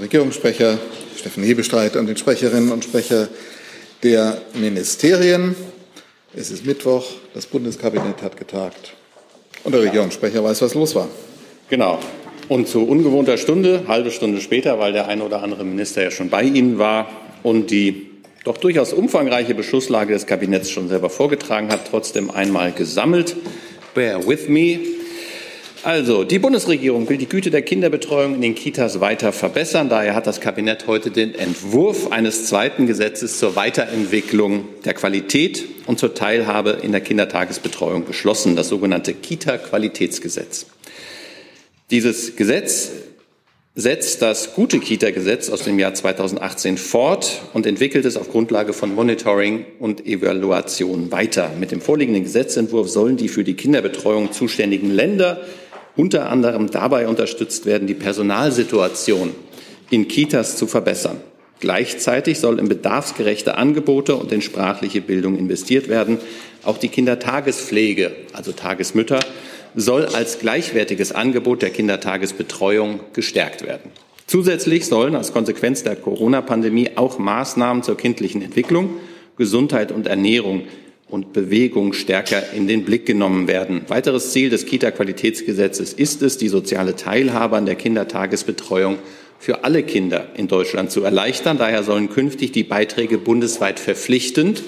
Regierungssprecher Steffen Hebestreit und den Sprecherinnen und Sprecher der Ministerien. Es ist Mittwoch, das Bundeskabinett hat getagt und der Regierungssprecher weiß, was los war. Genau. Und zu ungewohnter Stunde, halbe Stunde später, weil der ein oder andere Minister ja schon bei Ihnen war und die doch durchaus umfangreiche Beschlusslage des Kabinetts schon selber vorgetragen hat, trotzdem einmal gesammelt. Bear with me. Also, die Bundesregierung will die Güte der Kinderbetreuung in den Kitas weiter verbessern. Daher hat das Kabinett heute den Entwurf eines zweiten Gesetzes zur Weiterentwicklung der Qualität und zur Teilhabe in der Kindertagesbetreuung beschlossen, das sogenannte Kita-Qualitätsgesetz. Dieses Gesetz setzt das gute Kita-Gesetz aus dem Jahr 2018 fort und entwickelt es auf Grundlage von Monitoring und Evaluation weiter. Mit dem vorliegenden Gesetzentwurf sollen die für die Kinderbetreuung zuständigen Länder unter anderem dabei unterstützt werden, die Personalsituation in Kitas zu verbessern. Gleichzeitig soll in bedarfsgerechte Angebote und in sprachliche Bildung investiert werden. Auch die Kindertagespflege, also Tagesmütter, soll als gleichwertiges Angebot der Kindertagesbetreuung gestärkt werden. Zusätzlich sollen als Konsequenz der Corona-Pandemie auch Maßnahmen zur kindlichen Entwicklung, Gesundheit und Ernährung und Bewegung stärker in den Blick genommen werden. Weiteres Ziel des Kita-Qualitätsgesetzes ist es, die soziale Teilhabe an der Kindertagesbetreuung für alle Kinder in Deutschland zu erleichtern. Daher sollen künftig die Beiträge bundesweit verpflichtend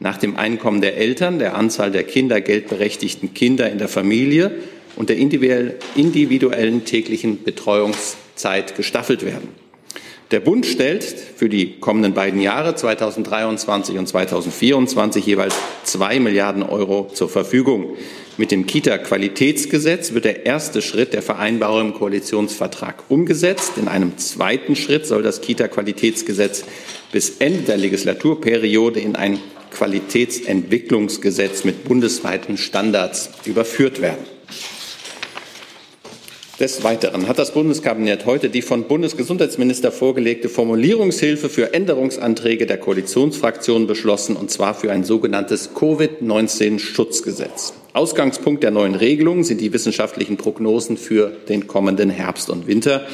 nach dem Einkommen der Eltern, der Anzahl der kindergeldberechtigten Kinder in der Familie und der individuellen täglichen Betreuungszeit gestaffelt werden. Der Bund stellt für die kommenden beiden Jahre 2023 und 2024 jeweils zwei Milliarden Euro zur Verfügung. Mit dem Kita-Qualitätsgesetz wird der erste Schritt der Vereinbarung im Koalitionsvertrag umgesetzt. In einem zweiten Schritt soll das Kita-Qualitätsgesetz bis Ende der Legislaturperiode in ein Qualitätsentwicklungsgesetz mit bundesweiten Standards überführt werden. Des Weiteren hat das Bundeskabinett heute die von Bundesgesundheitsminister vorgelegte Formulierungshilfe für Änderungsanträge der Koalitionsfraktionen beschlossen, und zwar für ein sogenanntes Covid-19-Schutzgesetz. Ausgangspunkt der neuen Regelung sind die wissenschaftlichen Prognosen für den kommenden Herbst und Winter,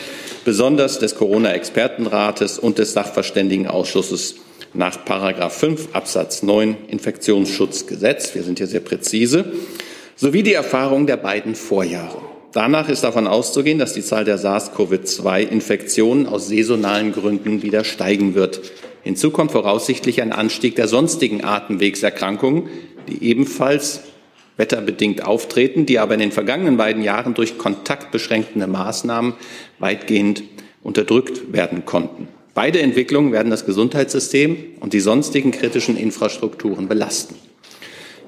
besonders des Corona-Expertenrates und des Sachverständigenausschusses nach Paragraph 5 Absatz 9 Infektionsschutzgesetz. Wir sind hier sehr präzise sowie die Erfahrung der beiden Vorjahre. Danach ist davon auszugehen, dass die Zahl der SARS-CoV-2-Infektionen aus saisonalen Gründen wieder steigen wird. Hinzu kommt voraussichtlich ein Anstieg der sonstigen Atemwegserkrankungen, die ebenfalls wetterbedingt auftreten, die aber in den vergangenen beiden Jahren durch kontaktbeschränkende Maßnahmen weitgehend unterdrückt werden konnten. Beide Entwicklungen werden das Gesundheitssystem und die sonstigen kritischen Infrastrukturen belasten.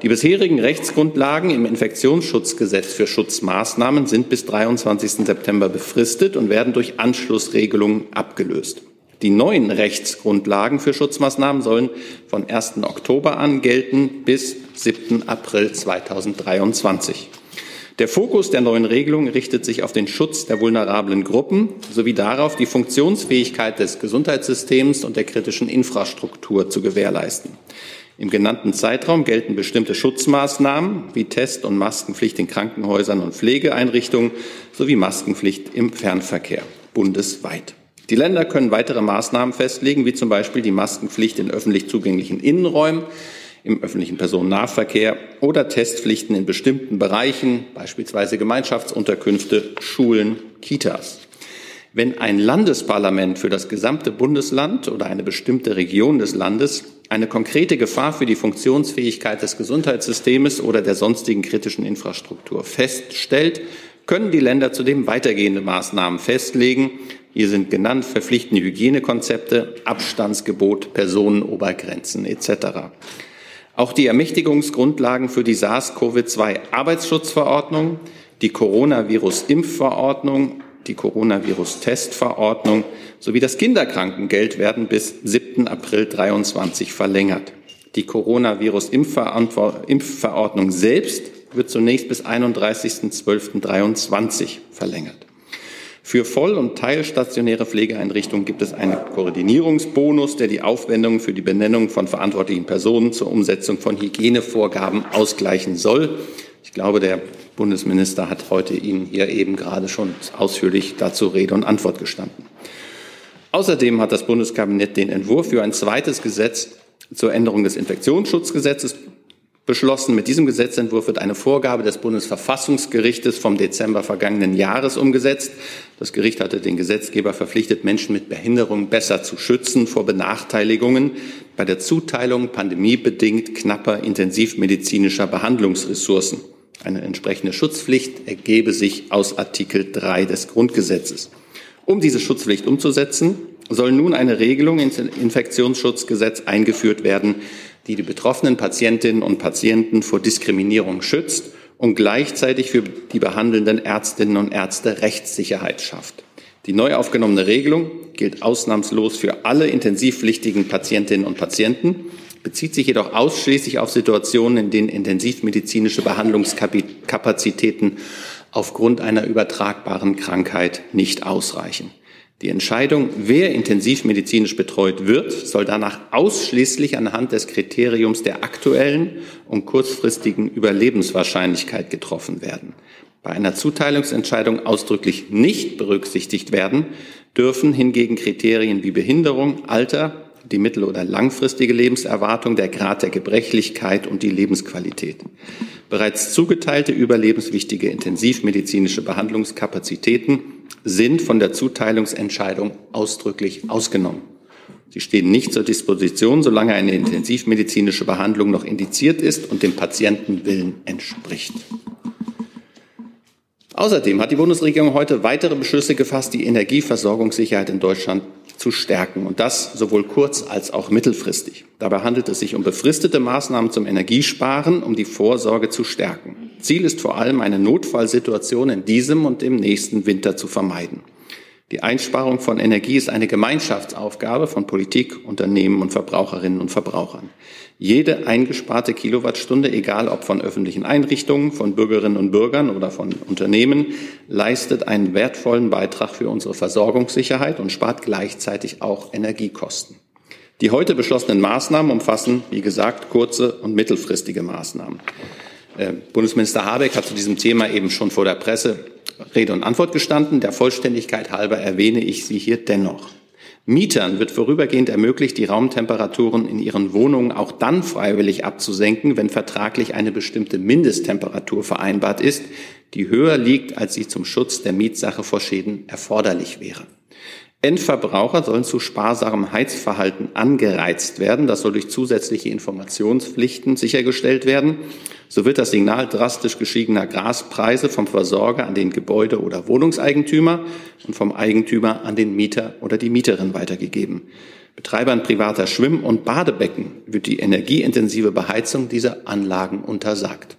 Die bisherigen Rechtsgrundlagen im Infektionsschutzgesetz für Schutzmaßnahmen sind bis 23. September befristet und werden durch Anschlussregelungen abgelöst. Die neuen Rechtsgrundlagen für Schutzmaßnahmen sollen von 1. Oktober an gelten bis 7. April 2023. Der Fokus der neuen Regelung richtet sich auf den Schutz der vulnerablen Gruppen sowie darauf, die Funktionsfähigkeit des Gesundheitssystems und der kritischen Infrastruktur zu gewährleisten. Im genannten Zeitraum gelten bestimmte Schutzmaßnahmen wie Test- und Maskenpflicht in Krankenhäusern und Pflegeeinrichtungen sowie Maskenpflicht im Fernverkehr bundesweit. Die Länder können weitere Maßnahmen festlegen, wie zum Beispiel die Maskenpflicht in öffentlich zugänglichen Innenräumen, im öffentlichen Personennahverkehr oder Testpflichten in bestimmten Bereichen, beispielsweise Gemeinschaftsunterkünfte, Schulen, Kitas. Wenn ein Landesparlament für das gesamte Bundesland oder eine bestimmte Region des Landes eine konkrete Gefahr für die Funktionsfähigkeit des Gesundheitssystems oder der sonstigen kritischen Infrastruktur feststellt, können die Länder zudem weitergehende Maßnahmen festlegen. Hier sind genannt verpflichtende Hygienekonzepte, Abstandsgebot, Personenobergrenzen etc. Auch die Ermächtigungsgrundlagen für die SARS-CoV-2-Arbeitsschutzverordnung, die Coronavirus-Impfverordnung die Coronavirus-Testverordnung sowie das Kinderkrankengeld werden bis 7. April 23 verlängert. Die Coronavirus-Impfverordnung selbst wird zunächst bis 31.12.23 verlängert. Für voll- und teilstationäre Pflegeeinrichtungen gibt es einen Koordinierungsbonus, der die Aufwendungen für die Benennung von verantwortlichen Personen zur Umsetzung von Hygienevorgaben ausgleichen soll. Ich glaube, der Bundesminister hat heute Ihnen hier eben gerade schon ausführlich dazu Rede und Antwort gestanden. Außerdem hat das Bundeskabinett den Entwurf für ein zweites Gesetz zur Änderung des Infektionsschutzgesetzes beschlossen. Mit diesem Gesetzentwurf wird eine Vorgabe des Bundesverfassungsgerichtes vom Dezember vergangenen Jahres umgesetzt. Das Gericht hatte den Gesetzgeber verpflichtet, Menschen mit Behinderung besser zu schützen vor Benachteiligungen bei der Zuteilung pandemiebedingt knapper intensivmedizinischer Behandlungsressourcen. Eine entsprechende Schutzpflicht ergebe sich aus Artikel 3 des Grundgesetzes. Um diese Schutzpflicht umzusetzen, soll nun eine Regelung ins Infektionsschutzgesetz eingeführt werden, die die betroffenen Patientinnen und Patienten vor Diskriminierung schützt und gleichzeitig für die behandelnden Ärztinnen und Ärzte Rechtssicherheit schafft. Die neu aufgenommene Regelung gilt ausnahmslos für alle intensivpflichtigen Patientinnen und Patienten, bezieht sich jedoch ausschließlich auf Situationen, in denen intensivmedizinische Behandlungskapazitäten aufgrund einer übertragbaren Krankheit nicht ausreichen. Die Entscheidung, wer intensivmedizinisch betreut wird, soll danach ausschließlich anhand des Kriteriums der aktuellen und kurzfristigen Überlebenswahrscheinlichkeit getroffen werden. Bei einer Zuteilungsentscheidung ausdrücklich nicht berücksichtigt werden dürfen hingegen Kriterien wie Behinderung, Alter, die mittel- oder langfristige Lebenserwartung, der Grad der Gebrechlichkeit und die Lebensqualität. Bereits zugeteilte überlebenswichtige intensivmedizinische Behandlungskapazitäten sind von der Zuteilungsentscheidung ausdrücklich ausgenommen. Sie stehen nicht zur Disposition, solange eine intensivmedizinische Behandlung noch indiziert ist und dem Patientenwillen entspricht. Außerdem hat die Bundesregierung heute weitere Beschlüsse gefasst, die Energieversorgungssicherheit in Deutschland zu stärken und das sowohl kurz- als auch mittelfristig. Dabei handelt es sich um befristete Maßnahmen zum Energiesparen, um die Vorsorge zu stärken. Ziel ist vor allem, eine Notfallsituation in diesem und im nächsten Winter zu vermeiden. Die Einsparung von Energie ist eine Gemeinschaftsaufgabe von Politik, Unternehmen und Verbraucherinnen und Verbrauchern. Jede eingesparte Kilowattstunde, egal ob von öffentlichen Einrichtungen, von Bürgerinnen und Bürgern oder von Unternehmen, leistet einen wertvollen Beitrag für unsere Versorgungssicherheit und spart gleichzeitig auch Energiekosten. Die heute beschlossenen Maßnahmen umfassen, wie gesagt, kurze und mittelfristige Maßnahmen. Äh, Bundesminister Habeck hat zu diesem Thema eben schon vor der Presse Rede und Antwort gestanden. Der Vollständigkeit halber erwähne ich sie hier dennoch. Mietern wird vorübergehend ermöglicht, die Raumtemperaturen in ihren Wohnungen auch dann freiwillig abzusenken, wenn vertraglich eine bestimmte Mindesttemperatur vereinbart ist, die höher liegt, als sie zum Schutz der Mietsache vor Schäden erforderlich wäre. Endverbraucher sollen zu sparsamem Heizverhalten angereizt werden. Das soll durch zusätzliche Informationspflichten sichergestellt werden. So wird das Signal drastisch gestiegener Gaspreise vom Versorger an den Gebäude- oder Wohnungseigentümer und vom Eigentümer an den Mieter oder die Mieterin weitergegeben. Betreibern privater Schwimm- und Badebecken wird die energieintensive Beheizung dieser Anlagen untersagt.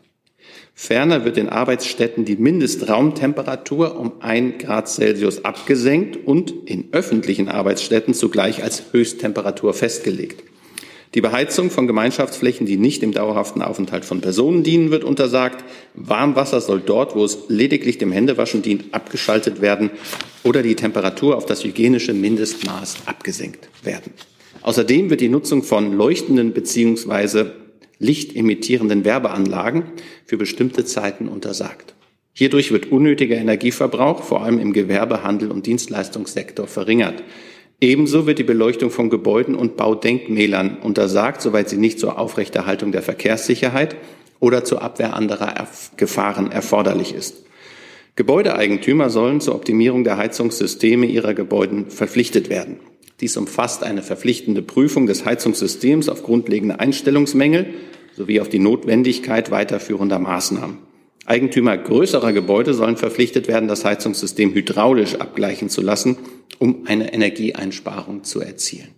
Ferner wird in Arbeitsstätten die Mindestraumtemperatur um ein Grad Celsius abgesenkt und in öffentlichen Arbeitsstätten zugleich als Höchsttemperatur festgelegt. Die Beheizung von Gemeinschaftsflächen, die nicht dem dauerhaften Aufenthalt von Personen dienen, wird untersagt. Warmwasser soll dort, wo es lediglich dem Händewaschen dient, abgeschaltet werden oder die Temperatur auf das hygienische Mindestmaß abgesenkt werden. Außerdem wird die Nutzung von leuchtenden bzw lichtemittierenden Werbeanlagen für bestimmte Zeiten untersagt. Hierdurch wird unnötiger Energieverbrauch, vor allem im Gewerbe, Handel und Dienstleistungssektor, verringert. Ebenso wird die Beleuchtung von Gebäuden und Baudenkmälern untersagt, soweit sie nicht zur Aufrechterhaltung der Verkehrssicherheit oder zur Abwehr anderer Gefahren erforderlich ist. Gebäudeeigentümer sollen zur Optimierung der Heizungssysteme ihrer Gebäuden verpflichtet werden. Dies umfasst eine verpflichtende Prüfung des Heizungssystems auf grundlegende Einstellungsmängel sowie auf die Notwendigkeit weiterführender Maßnahmen. Eigentümer größerer Gebäude sollen verpflichtet werden, das Heizungssystem hydraulisch abgleichen zu lassen, um eine Energieeinsparung zu erzielen.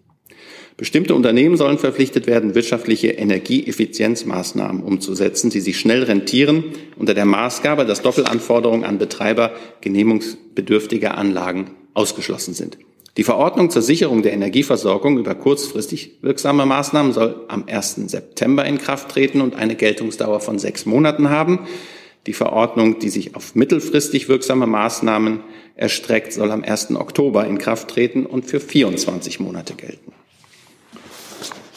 Bestimmte Unternehmen sollen verpflichtet werden, wirtschaftliche Energieeffizienzmaßnahmen umzusetzen, die sich schnell rentieren, unter der Maßgabe, dass Doppelanforderungen an Betreiber genehmigungsbedürftiger Anlagen ausgeschlossen sind. Die Verordnung zur Sicherung der Energieversorgung über kurzfristig wirksame Maßnahmen soll am 1. September in Kraft treten und eine Geltungsdauer von sechs Monaten haben. Die Verordnung, die sich auf mittelfristig wirksame Maßnahmen erstreckt, soll am 1. Oktober in Kraft treten und für 24 Monate gelten.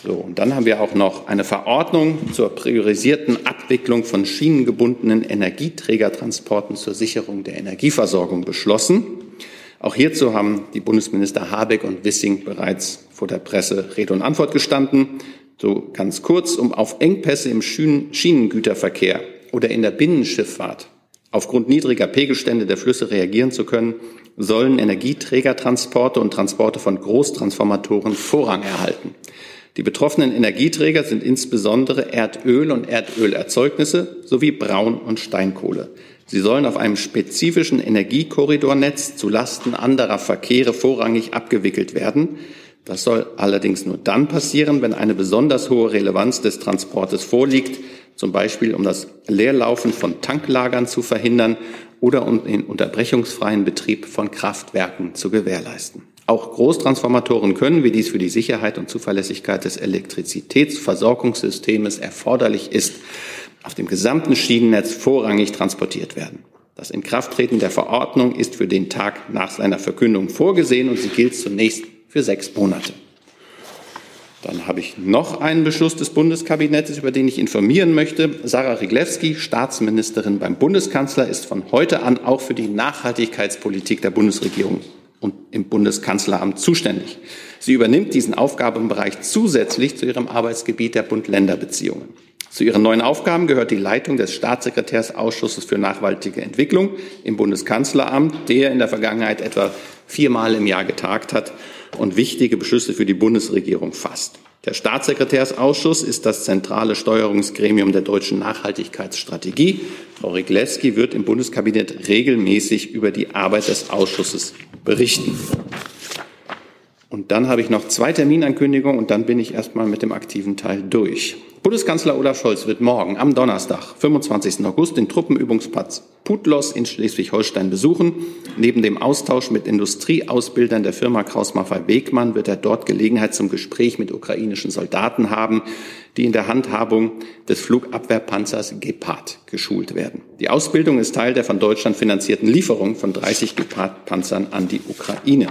So, und dann haben wir auch noch eine Verordnung zur priorisierten Abwicklung von schienengebundenen Energieträgertransporten zur Sicherung der Energieversorgung beschlossen. Auch hierzu haben die Bundesminister Habeck und Wissing bereits vor der Presse Rede und Antwort gestanden. So ganz kurz, um auf Engpässe im Schienengüterverkehr oder in der Binnenschifffahrt aufgrund niedriger Pegelstände der Flüsse reagieren zu können, sollen Energieträgertransporte und Transporte von Großtransformatoren Vorrang erhalten. Die betroffenen Energieträger sind insbesondere Erdöl und Erdölerzeugnisse sowie Braun- und Steinkohle. Sie sollen auf einem spezifischen Energiekorridornetz zu Lasten anderer Verkehre vorrangig abgewickelt werden. Das soll allerdings nur dann passieren, wenn eine besonders hohe Relevanz des Transportes vorliegt, zum Beispiel um das Leerlaufen von Tanklagern zu verhindern oder um den unterbrechungsfreien Betrieb von Kraftwerken zu gewährleisten. Auch Großtransformatoren können, wie dies für die Sicherheit und Zuverlässigkeit des Elektrizitätsversorgungssystems erforderlich ist, auf dem gesamten Schienennetz vorrangig transportiert werden. Das Inkrafttreten der Verordnung ist für den Tag nach seiner Verkündung vorgesehen und sie gilt zunächst für sechs Monate. Dann habe ich noch einen Beschluss des Bundeskabinetts, über den ich informieren möchte. Sarah Riglewski, Staatsministerin beim Bundeskanzler, ist von heute an auch für die Nachhaltigkeitspolitik der Bundesregierung und im Bundeskanzleramt zuständig. Sie übernimmt diesen Aufgabenbereich zusätzlich zu ihrem Arbeitsgebiet der Bund-Länder-Beziehungen. Zu ihren neuen Aufgaben gehört die Leitung des Staatssekretärsausschusses für nachhaltige Entwicklung im Bundeskanzleramt, der in der Vergangenheit etwa viermal im Jahr getagt hat und wichtige Beschlüsse für die Bundesregierung fasst. Der Staatssekretärsausschuss ist das zentrale Steuerungsgremium der deutschen Nachhaltigkeitsstrategie. Frau Rigleski wird im Bundeskabinett regelmäßig über die Arbeit des Ausschusses berichten. Und dann habe ich noch zwei Terminankündigungen und dann bin ich erstmal mit dem aktiven Teil durch. Bundeskanzler Olaf Scholz wird morgen am Donnerstag, 25. August, den Truppenübungsplatz Putlos in Schleswig-Holstein besuchen. Neben dem Austausch mit Industrieausbildern der Firma Kraus Maffei Wegmann wird er dort Gelegenheit zum Gespräch mit ukrainischen Soldaten haben, die in der Handhabung des Flugabwehrpanzers Gepard geschult werden. Die Ausbildung ist Teil der von Deutschland finanzierten Lieferung von 30 Gepard-Panzern an die Ukraine.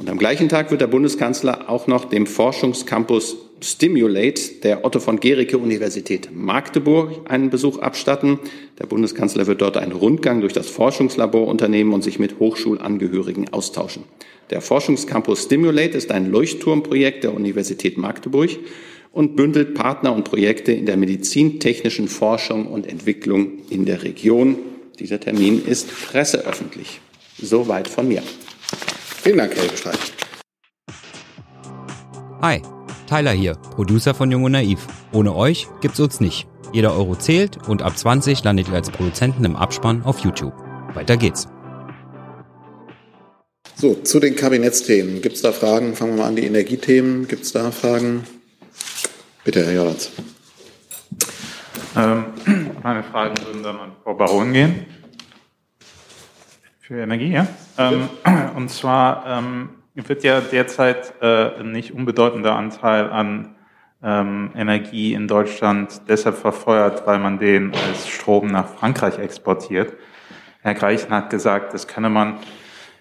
Und am gleichen Tag wird der Bundeskanzler auch noch dem Forschungscampus Stimulate der Otto von Gericke Universität Magdeburg einen Besuch abstatten. Der Bundeskanzler wird dort einen Rundgang durch das Forschungslabor unternehmen und sich mit Hochschulangehörigen austauschen. Der Forschungscampus Stimulate ist ein Leuchtturmprojekt der Universität Magdeburg und bündelt Partner und Projekte in der medizintechnischen Forschung und Entwicklung in der Region. Dieser Termin ist presseöffentlich. Soweit von mir. Vielen Dank, Herr Bescheid. Hi, Tyler hier, Producer von Jung und Naiv. Ohne euch gibt's uns nicht. Jeder Euro zählt und ab 20 landet ihr als Produzenten im Abspann auf YouTube. Weiter geht's. So, zu den Kabinettsthemen. Gibt es da Fragen? Fangen wir mal an, die Energiethemen. Gibt es da Fragen? Bitte, Herr Jordatz. Ähm, meine Fragen würden dann an Frau Baron gehen. Für Energie, ja. Ähm, und zwar ähm, wird ja derzeit äh, ein nicht unbedeutender Anteil an ähm, Energie in Deutschland deshalb verfeuert, weil man den als Strom nach Frankreich exportiert. Herr Greichen hat gesagt, das könne man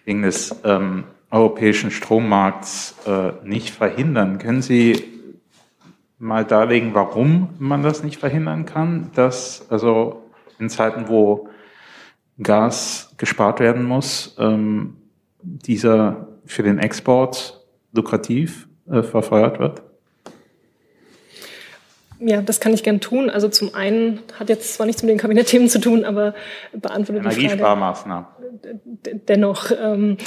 wegen des ähm, europäischen Strommarkts äh, nicht verhindern. Können Sie mal darlegen, warum man das nicht verhindern kann, dass also in Zeiten, wo Gas gespart werden muss, ähm, dieser für den Export lukrativ äh, verfeuert wird? Ja, das kann ich gern tun. Also zum einen hat jetzt zwar nichts mit den Kabinettthemen zu tun, aber beantwortet die Frage. Energiesparmaßnahmen. Dennoch, ähm,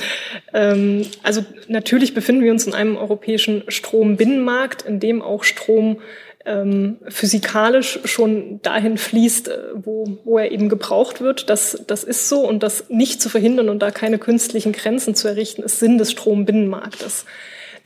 ähm, also natürlich befinden wir uns in einem europäischen Strombinnenmarkt, in dem auch Strom ähm, physikalisch schon dahin fließt, äh, wo, wo er eben gebraucht wird. Das, das ist so und das nicht zu verhindern und da keine künstlichen Grenzen zu errichten, ist Sinn des Strombinnenmarktes.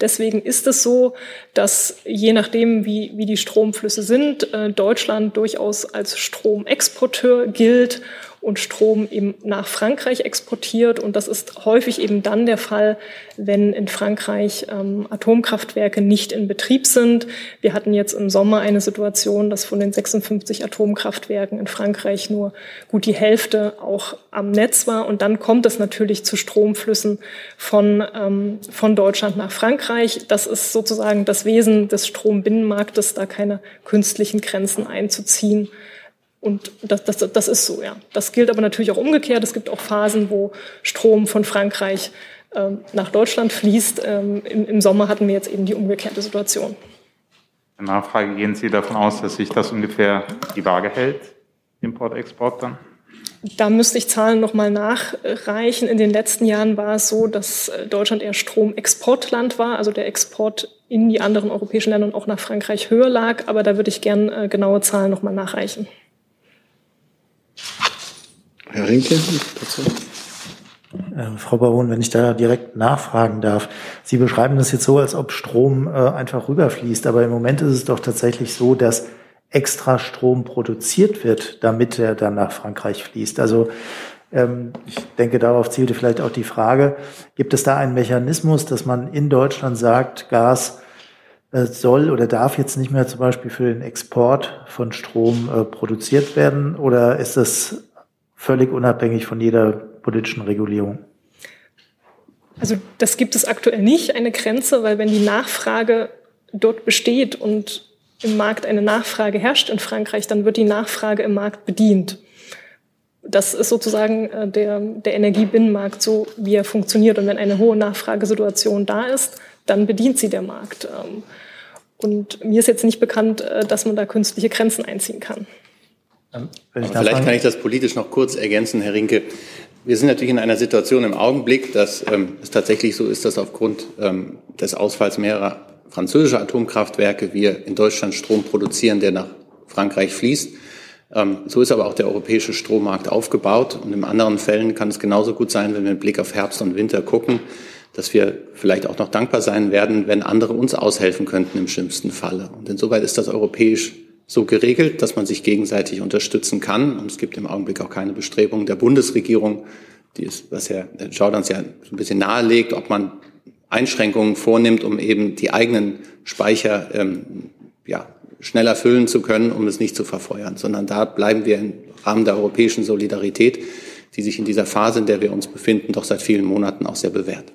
Deswegen ist es so, dass je nachdem, wie, wie die Stromflüsse sind, äh, Deutschland durchaus als Stromexporteur gilt und Strom eben nach Frankreich exportiert. Und das ist häufig eben dann der Fall, wenn in Frankreich ähm, Atomkraftwerke nicht in Betrieb sind. Wir hatten jetzt im Sommer eine Situation, dass von den 56 Atomkraftwerken in Frankreich nur gut die Hälfte auch am Netz war. Und dann kommt es natürlich zu Stromflüssen von, ähm, von Deutschland nach Frankreich. Das ist sozusagen das Wesen des Strombinnenmarktes, da keine künstlichen Grenzen einzuziehen Und das, das, das ist so, ja. Das gilt aber natürlich auch umgekehrt. Es gibt auch Phasen, wo Strom von Frankreich ähm, nach Deutschland fließt. Ähm, im, Im Sommer hatten wir jetzt eben die umgekehrte Situation. Nachfrage, gehen Sie davon aus, dass sich das ungefähr die Waage hält, Import-Export dann? Da müsste ich Zahlen nochmal nachreichen. In den letzten Jahren war es so, dass äh, Deutschland eher Stromexportland war, also der Export in die anderen europäischen Länder und auch nach Frankreich höher lag. Aber da würde ich gern äh, genaue Zahlen nochmal nachreichen. Herr Rinke dazu. Äh, Frau Baron, wenn ich da direkt nachfragen darf. Sie beschreiben das jetzt so, als ob Strom äh, einfach rüberfließt. Aber im Moment ist es doch tatsächlich so, dass extra Strom produziert wird, damit er dann nach Frankreich fließt. Also ähm, ich denke, darauf zielte vielleicht auch die Frage, gibt es da einen Mechanismus, dass man in Deutschland sagt, Gas äh, soll oder darf jetzt nicht mehr zum Beispiel für den Export von Strom äh, produziert werden? Oder ist das völlig unabhängig von jeder politischen Regulierung? Also das gibt es aktuell nicht, eine Grenze, weil wenn die Nachfrage dort besteht und im Markt eine Nachfrage herrscht in Frankreich, dann wird die Nachfrage im Markt bedient. Das ist sozusagen äh, der, der Energiebinnenmarkt, so wie er funktioniert. Und wenn eine hohe Nachfragesituation da ist, dann bedient sie der Markt. Ähm, und mir ist jetzt nicht bekannt, äh, dass man da künstliche Grenzen einziehen kann. Ähm, vielleicht kann ich das politisch noch kurz ergänzen, Herr Rinke. Wir sind natürlich in einer Situation im Augenblick, dass ähm, es tatsächlich so ist, dass aufgrund ähm, des Ausfalls mehrerer französischer Atomkraftwerke wir in Deutschland Strom produzieren, der nach Frankreich fließt. Ähm, so ist aber auch der europäische Strommarkt aufgebaut. Und in anderen Fällen kann es genauso gut sein, wenn wir mit Blick auf Herbst und Winter gucken, dass wir vielleicht auch noch dankbar sein werden, wenn andere uns aushelfen könnten im schlimmsten Falle. Und insoweit ist das europäisch so geregelt, dass man sich gegenseitig unterstützen kann. Und es gibt im Augenblick auch keine Bestrebungen der Bundesregierung, die ist, was Herr Jordans ja so ein bisschen nahelegt, ob man Einschränkungen vornimmt, um eben die eigenen Speicher ähm, ja, schneller füllen zu können, um es nicht zu verfeuern, sondern da bleiben wir im Rahmen der europäischen Solidarität, die sich in dieser Phase, in der wir uns befinden, doch seit vielen Monaten auch sehr bewährt.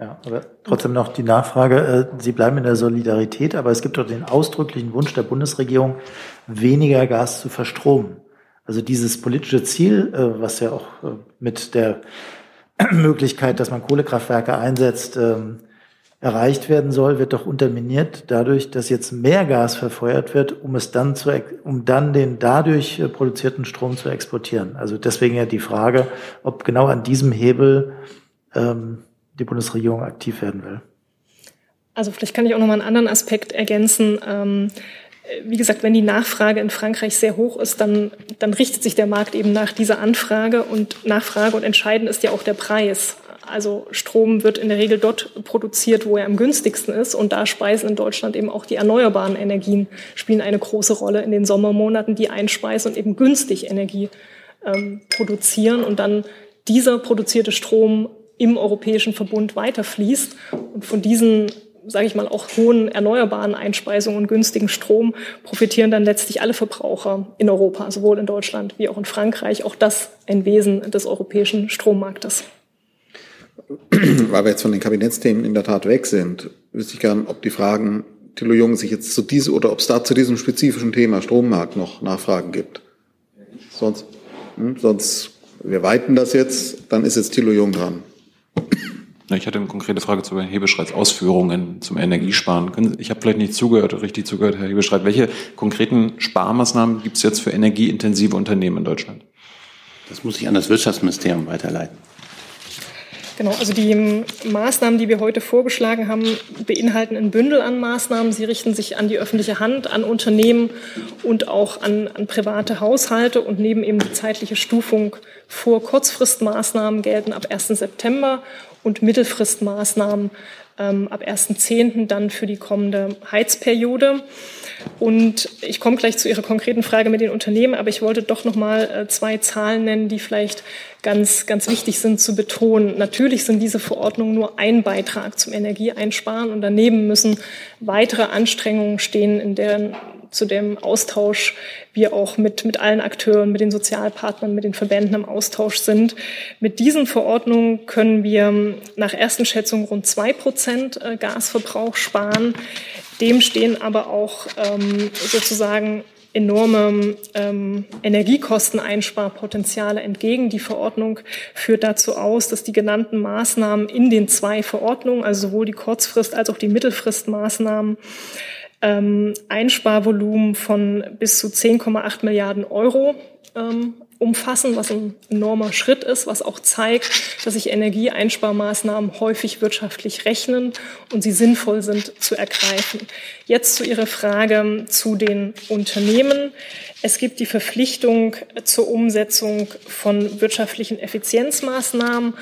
Ja, aber trotzdem noch die Nachfrage. Äh, Sie bleiben in der Solidarität, aber es gibt doch den ausdrücklichen Wunsch der Bundesregierung, weniger Gas zu verstromen. Also dieses politische Ziel, äh, was ja auch äh, mit der Möglichkeit, dass man Kohlekraftwerke einsetzt, ähm, erreicht werden soll, wird doch unterminiert dadurch, dass jetzt mehr Gas verfeuert wird, um es dann zu, um dann den dadurch produzierten Strom zu exportieren. Also deswegen ja die Frage, ob genau an diesem Hebel ähm, die Bundesregierung aktiv werden will. Also vielleicht kann ich auch noch mal einen anderen Aspekt ergänzen. Ähm, wie gesagt, wenn die Nachfrage in Frankreich sehr hoch ist, dann, dann richtet sich der Markt eben nach dieser Anfrage und Nachfrage und entscheidend ist ja auch der Preis. Also Strom wird in der Regel dort produziert, wo er am günstigsten ist. Und da speisen in Deutschland eben auch die erneuerbaren Energien, spielen eine große Rolle in den Sommermonaten, die einspeisen und eben günstig Energie ähm, produzieren und dann dieser produzierte Strom im Europäischen Verbund weiterfließt. Und von diesen sage ich mal, auch hohen erneuerbaren Einspeisungen und günstigen Strom profitieren dann letztlich alle Verbraucher in Europa, sowohl in Deutschland wie auch in Frankreich. Auch das ein Wesen des europäischen Strommarktes. Weil wir jetzt von den Kabinettsthemen in der Tat weg sind, wüsste ich gern, ob die Fragen Thilo Jung sich jetzt zu diesem oder ob es da zu diesem spezifischen Thema Strommarkt noch Nachfragen gibt. Sonst, hm, sonst, wir weiten das jetzt, dann ist jetzt Thilo Jung dran. Ich hatte eine konkrete Frage zu Herrn Hebeschreits Ausführungen zum Energiesparen. Ich habe vielleicht nicht zugehört, richtig zugehört, Herr Hebeschreit. Welche konkreten Sparmaßnahmen gibt es jetzt für energieintensive Unternehmen in Deutschland? Das muss ich an das Wirtschaftsministerium weiterleiten. Genau, also die Maßnahmen, die wir heute vorgeschlagen haben, beinhalten ein Bündel an Maßnahmen. Sie richten sich an die öffentliche Hand, an Unternehmen und auch an, an private Haushalte und nehmen eben die zeitliche Stufung vor. Kurzfristmaßnahmen gelten ab 1. September und Mittelfristmaßnahmen ähm, ab 1.10. dann für die kommende Heizperiode. Und ich komme gleich zu Ihrer konkreten Frage mit den Unternehmen, aber ich wollte doch noch mal äh, zwei Zahlen nennen, die vielleicht ganz, ganz wichtig sind zu betonen. Natürlich sind diese Verordnungen nur ein Beitrag zum Energieeinsparen und daneben müssen weitere Anstrengungen stehen, in deren zu dem Austausch wir auch mit, mit allen Akteuren, mit den Sozialpartnern, mit den Verbänden im Austausch sind. Mit diesen Verordnungen können wir nach ersten Schätzungen rund zwei Prozent äh, Gasverbrauch sparen. Dem stehen aber auch ähm, sozusagen enorme ähm, Energiekosteneinsparpotenziale entgegen. Die Verordnung führt dazu aus, dass die genannten Maßnahmen in den zwei Verordnungen, also sowohl die Kurzfrist als auch die Mittelfristmaßnahmen, ähm, Einsparvolumen von bis zu 10,8 Milliarden Euro ähm, umfassen, was ein enormer Schritt ist, was auch zeigt, dass sich Energieeinsparmaßnahmen häufig wirtschaftlich rechnen und sie sinnvoll sind zu ergreifen. Jetzt zu Ihrer Frage zu den Unternehmen. Es gibt die Verpflichtung zur Umsetzung von wirtschaftlichen Effizienzmaßnahmen.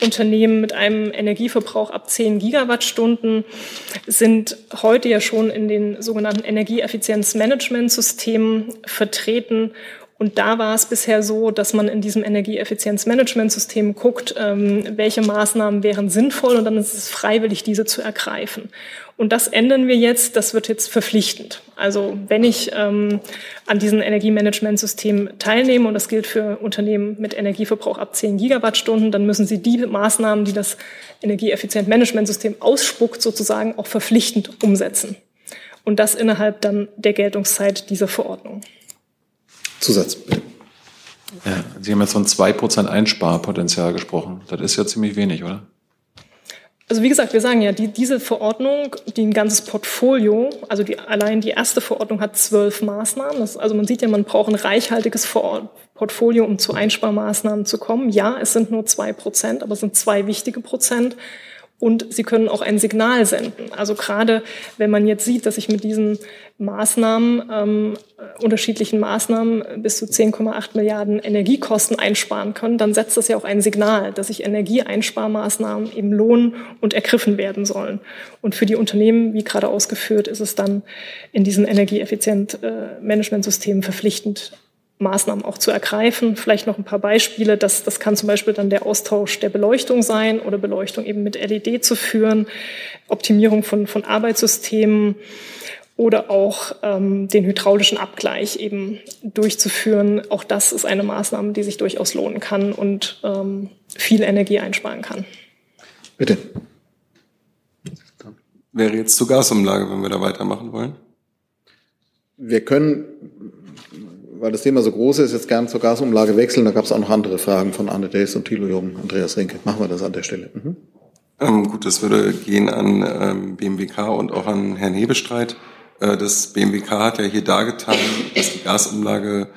Unternehmen mit einem Energieverbrauch ab 10 Gigawattstunden sind heute ja schon in den sogenannten Energieeffizienzmanagementsystemen vertreten und da war es bisher so, dass man in diesem Energieeffizienzmanagementsystem guckt, ähm, welche Maßnahmen wären sinnvoll und dann ist es freiwillig, diese zu ergreifen. Und das ändern wir jetzt, das wird jetzt verpflichtend. Also wenn ich ähm, an diesem Energiemanagementsystem teilnehme, und das gilt für Unternehmen mit Energieverbrauch ab 10 Gigawattstunden, dann müssen sie die Maßnahmen, die das Energieeffizienzmanagementsystem ausspuckt, sozusagen auch verpflichtend umsetzen. Und das innerhalb dann der Geltungszeit dieser Verordnung. Zusatz. Ja, Sie haben jetzt von 2% Einsparpotenzial gesprochen. Das ist ja ziemlich wenig, oder? Also wie gesagt, wir sagen ja, die, diese Verordnung, die ein ganzes Portfolio, also die, allein die erste Verordnung hat zwölf Maßnahmen. Das, also man sieht ja, man braucht ein reichhaltiges Portfolio, um zu Einsparmaßnahmen zu kommen. Ja, es sind nur zwei Prozent, aber es sind zwei wichtige Prozent und sie können auch ein Signal senden. Also gerade wenn man jetzt sieht, dass ich mit diesen Maßnahmen, ähm, unterschiedlichen Maßnahmen bis zu 10,8 Milliarden Energiekosten einsparen können, dann setzt das ja auch ein Signal, dass sich Energieeinsparmaßnahmen eben lohnen und ergriffen werden sollen. Und für die Unternehmen, wie gerade ausgeführt, ist es dann in diesen energieeffizient äh, Managementsystemen verpflichtend, Maßnahmen auch zu ergreifen. Vielleicht noch ein paar Beispiele. Das, das kann zum Beispiel dann der Austausch der Beleuchtung sein oder Beleuchtung eben mit LED zu führen, Optimierung von, von Arbeitssystemen oder auch ähm, den hydraulischen Abgleich eben durchzuführen. Auch das ist eine Maßnahme, die sich durchaus lohnen kann und ähm, viel Energie einsparen kann. Bitte. Wäre jetzt zur Gasumlage, wenn wir da weitermachen wollen? Wir können weil das Thema so groß ist, jetzt gern zur Gasumlage wechseln. Da gab es auch noch andere Fragen von Anne Days und Thilo Jung, Andreas Rinke. Machen wir das an der Stelle. Mhm. Ähm, gut, das würde gehen an ähm, BMWK und auch an Herrn Hebestreit. Äh, das BMWK hat ja hier dargetan, dass die Gasumlage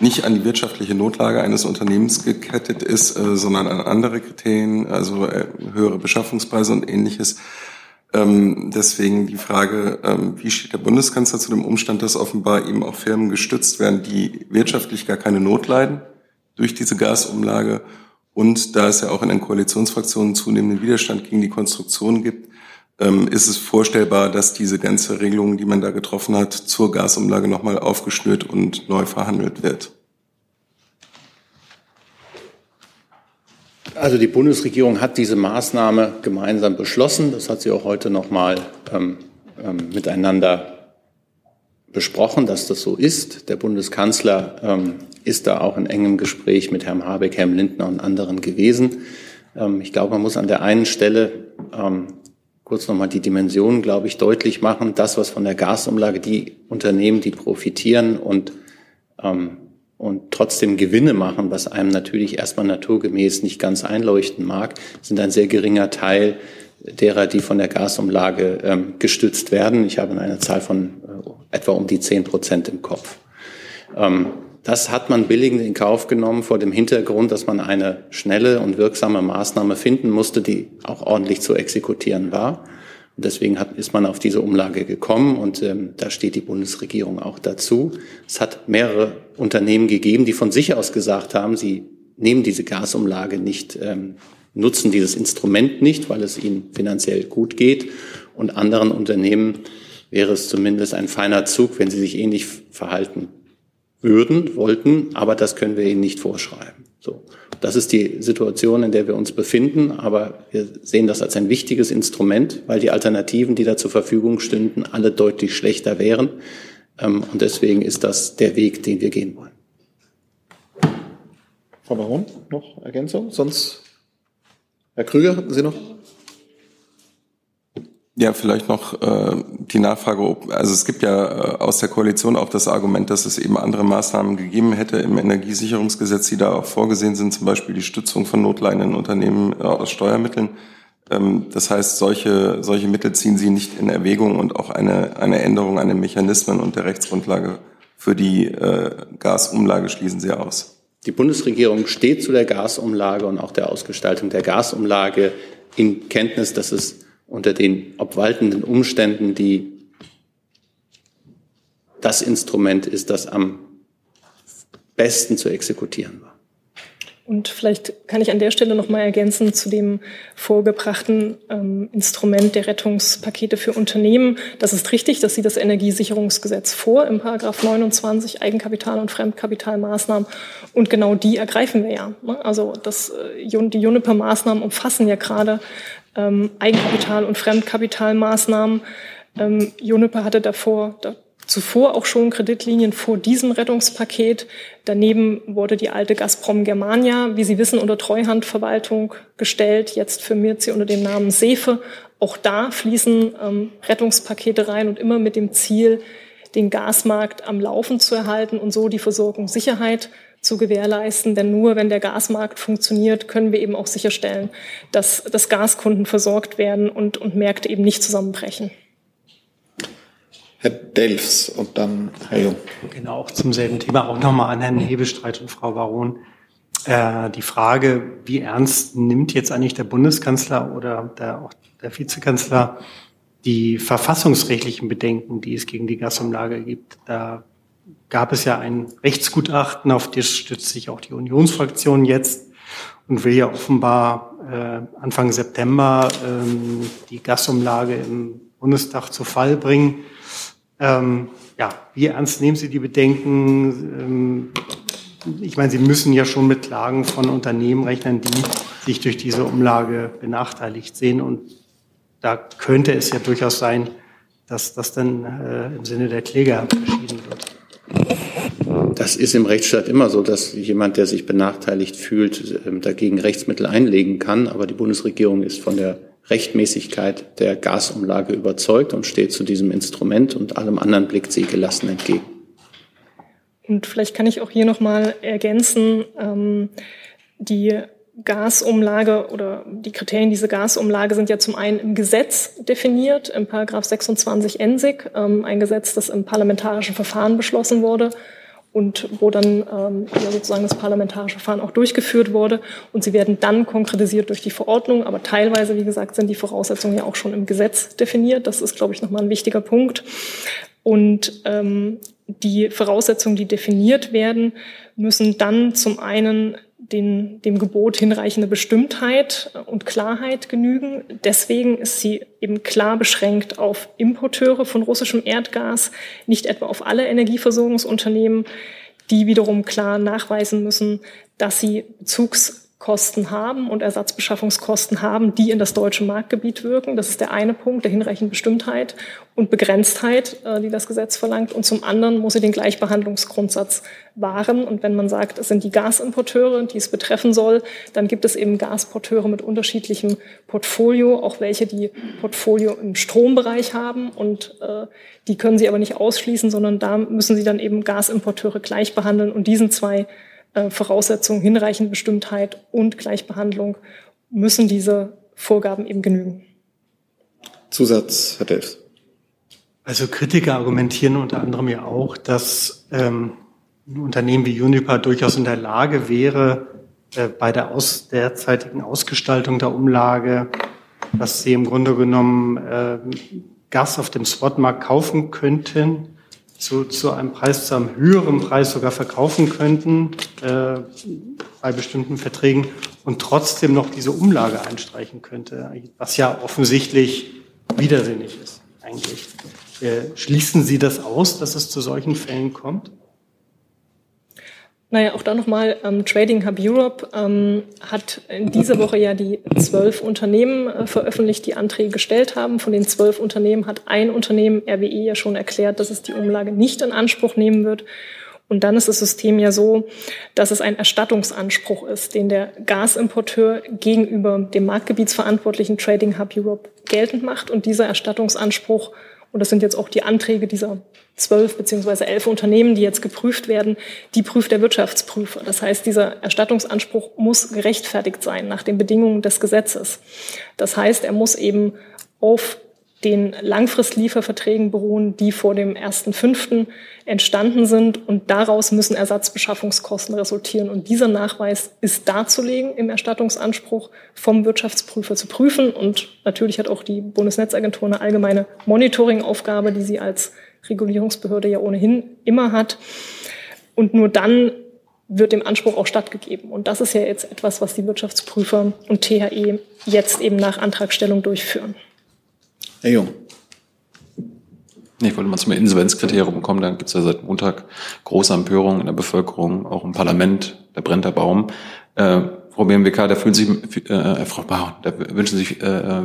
nicht an die wirtschaftliche Notlage eines Unternehmens gekettet ist, äh, sondern an andere Kriterien, also äh, höhere Beschaffungspreise und ähnliches. Ähm, deswegen die Frage, ähm, wie steht der Bundeskanzler zu dem Umstand, dass offenbar eben auch Firmen gestützt werden, die wirtschaftlich gar keine Not leiden durch diese Gasumlage und da es ja auch in den Koalitionsfraktionen zunehmenden Widerstand gegen die Konstruktion gibt, ähm, ist es vorstellbar, dass diese ganze Regelung, die man da getroffen hat, zur Gasumlage nochmal aufgeschnürt und neu verhandelt wird. Also die Bundesregierung hat diese Maßnahme gemeinsam beschlossen. Das hat sie auch heute noch mal ähm, ähm, miteinander besprochen, dass das so ist. Der Bundeskanzler ähm, ist da auch in engem Gespräch mit Herrn Habeck, Herrn Lindner und anderen gewesen. Ähm, ich glaube, man muss an der einen Stelle ähm, kurz noch mal die Dimensionen, glaube ich, deutlich machen. Das, was von der Gasumlage die Unternehmen, die profitieren und ähm, und trotzdem Gewinne machen, was einem natürlich erstmal naturgemäß nicht ganz einleuchten mag, sind ein sehr geringer Teil derer, die von der Gasumlage ähm, gestützt werden. Ich habe eine Zahl von äh, etwa um die zehn Prozent im Kopf. Ähm, das hat man billigend in Kauf genommen vor dem Hintergrund, dass man eine schnelle und wirksame Maßnahme finden musste, die auch ordentlich zu exekutieren war. Deswegen hat, ist man auf diese Umlage gekommen und ähm, da steht die Bundesregierung auch dazu. Es hat mehrere Unternehmen gegeben, die von sich aus gesagt haben, sie nehmen diese Gasumlage nicht, ähm, nutzen dieses Instrument nicht, weil es ihnen finanziell gut geht. Und anderen Unternehmen wäre es zumindest ein feiner Zug, wenn sie sich ähnlich verhalten würden, wollten, aber das können wir ihnen nicht vorschreiben. So. Das ist die Situation, in der wir uns befinden, aber wir sehen das als ein wichtiges Instrument, weil die Alternativen, die da zur Verfügung stünden, alle deutlich schlechter wären. Ähm, und deswegen ist das der Weg, den wir gehen wollen. Frau Baron, noch Ergänzung? Sonst Herr Krüger, hatten Sie noch? Ja, vielleicht noch äh, die Nachfrage, ob, also es gibt ja äh, aus der Koalition auch das Argument, dass es eben andere Maßnahmen gegeben hätte im Energiesicherungsgesetz, die da auch vorgesehen sind, zum Beispiel die Stützung von notleidenden Unternehmen äh, aus Steuermitteln. Ähm, das heißt, solche, solche Mittel ziehen Sie nicht in Erwägung und auch eine, eine Änderung an den Mechanismen und der Rechtsgrundlage für die äh, Gasumlage schließen Sie aus. Die Bundesregierung steht zu der Gasumlage und auch der Ausgestaltung der Gasumlage in Kenntnis, dass es unter den obwaltenden Umständen die das Instrument ist, das am besten zu exekutieren war. Und vielleicht kann ich an der Stelle noch mal ergänzen zu dem vorgebrachten ähm, Instrument der Rettungspakete für Unternehmen. Das ist richtig, dass Sie das Energiesicherungsgesetz vor im Paragraph 29 Eigenkapital- und Fremdkapitalmaßnahmen. Und genau die ergreifen wir ja. Ne? Also das, äh, die Juniper-Maßnahmen umfassen ja gerade ähm, Eigenkapital- und Fremdkapitalmaßnahmen. Ähm, Juniper hatte davor, da, zuvor auch schon Kreditlinien vor diesem Rettungspaket. Daneben wurde die alte Gazprom Germania, wie Sie wissen, unter Treuhandverwaltung gestellt. Jetzt firmiert sie unter dem Namen Sefe. Auch da fließen ähm, Rettungspakete rein und immer mit dem Ziel, den Gasmarkt am Laufen zu erhalten und so die Versorgungssicherheit zu gewährleisten. Denn nur wenn der Gasmarkt funktioniert, können wir eben auch sicherstellen, dass, dass Gaskunden versorgt werden und, und Märkte eben nicht zusammenbrechen. Herr Delfs und dann Herr Jung. Genau, auch zum selben Thema, auch nochmal an Herrn Hebestreit und Frau Baron. Äh, die Frage, wie ernst nimmt jetzt eigentlich der Bundeskanzler oder der, auch der Vizekanzler die verfassungsrechtlichen Bedenken, die es gegen die Gasumlage gibt? Da gab es ja ein Rechtsgutachten, auf das stützt sich auch die Unionsfraktion jetzt und will ja offenbar äh, Anfang September ähm, die Gasumlage im Bundestag zu Fall bringen. Ähm, ja, wie ernst nehmen Sie die Bedenken? Ähm, ich meine, Sie müssen ja schon mit Klagen von Unternehmen rechnen, die sich durch diese Umlage benachteiligt sehen. Und da könnte es ja durchaus sein, dass das dann äh, im Sinne der Kläger entschieden wird. Das ist im Rechtsstaat immer so, dass jemand, der sich benachteiligt fühlt, ähm, dagegen Rechtsmittel einlegen kann. Aber die Bundesregierung ist von der Rechtmäßigkeit der Gasumlage überzeugt und steht zu diesem Instrument und allem anderen blickt sie gelassen entgegen. Und vielleicht kann ich auch hier noch mal ergänzen, ähm, die Gasumlage oder die Kriterien dieser Gasumlage sind ja zum einen im Gesetz definiert, im Paragraph 26 ENSIG, ähm, ein Gesetz, das im parlamentarischen Verfahren beschlossen wurde und wo dann ähm, ja, sozusagen das parlamentarische Verfahren auch durchgeführt wurde. Und sie werden dann konkretisiert durch die Verordnung. Aber teilweise, wie gesagt, sind die Voraussetzungen ja auch schon im Gesetz definiert. Das ist, glaube ich, nochmal ein wichtiger Punkt. Und ähm, die Voraussetzungen, die definiert werden, müssen dann zum einen den, dem Gebot hinreichende Bestimmtheit und Klarheit genügen. Deswegen ist sie eben klar beschränkt auf Importeure von russischem Erdgas, nicht etwa auf alle Energieversorgungsunternehmen, die wiederum klar nachweisen müssen, dass sie Bezugs Kosten haben und Ersatzbeschaffungskosten haben, die in das deutsche Marktgebiet wirken. Das ist der eine Punkt der hinreichenden Bestimmtheit und Begrenztheit, äh, die das Gesetz verlangt. Und zum anderen muss sie den Gleichbehandlungsgrundsatz wahren. Und wenn man sagt, es sind die Gasimporteure, die es betreffen soll, dann gibt es eben Gasporteure mit unterschiedlichem Portfolio, auch welche die Portfolio im Strombereich haben. Und äh, die können sie aber nicht ausschließen, sondern da müssen sie dann eben Gasimporteure gleich behandeln. Und diesen zwei Voraussetzungen, hinreichende Bestimmtheit und Gleichbehandlung müssen diese Vorgaben eben genügen. Zusatz, Herr Delfs. Also Kritiker argumentieren unter anderem ja auch, dass ähm, ein Unternehmen wie Uniper durchaus in der Lage wäre, äh, bei der aus, derzeitigen Ausgestaltung der Umlage, dass sie im Grunde genommen äh, Gas auf dem Spotmarkt kaufen könnten, zu, zu einem Preis, zu einem höheren Preis sogar verkaufen könnten äh, bei bestimmten Verträgen und trotzdem noch diese Umlage einstreichen könnte, was ja offensichtlich widersinnig ist eigentlich. Äh, schließen Sie das aus, dass es zu solchen Fällen kommt? Naja, auch da nochmal, ähm, Trading Hub Europe ähm, hat in dieser Woche ja die zwölf Unternehmen äh, veröffentlicht, die Anträge gestellt haben. Von den zwölf Unternehmen hat ein Unternehmen, RWE, ja schon erklärt, dass es die Umlage nicht in Anspruch nehmen wird. Und dann ist das System ja so, dass es ein Erstattungsanspruch ist, den der Gasimporteur gegenüber dem marktgebietsverantwortlichen Trading Hub Europe geltend macht. Und dieser Erstattungsanspruch, und das sind jetzt auch die Anträge dieser zwölf beziehungsweise elf Unternehmen, die jetzt geprüft werden, die prüft der Wirtschaftsprüfer. Das heißt, dieser Erstattungsanspruch muss gerechtfertigt sein nach den Bedingungen des Gesetzes. Das heißt, er muss eben auf den Langfristlieferverträgen beruhen, die vor dem 1.5. entstanden sind. Und daraus müssen Ersatzbeschaffungskosten resultieren. Und dieser Nachweis ist darzulegen im Erstattungsanspruch vom Wirtschaftsprüfer zu prüfen. Und natürlich hat auch die Bundesnetzagentur eine allgemeine Monitoringaufgabe, die sie als Regulierungsbehörde ja ohnehin immer hat. Und nur dann wird dem Anspruch auch stattgegeben. Und das ist ja jetzt etwas, was die Wirtschaftsprüfer und THE jetzt eben nach Antragstellung durchführen. Herr Jung. Ich wollte mal zum Insolvenzkriterium kommen. Da gibt es ja seit Montag große Empörung in der Bevölkerung, auch im Parlament. Da brennt der Baum. Äh, Frau BMWK, da fühlen sich, äh, Frau Bauer, da wünschen sich äh,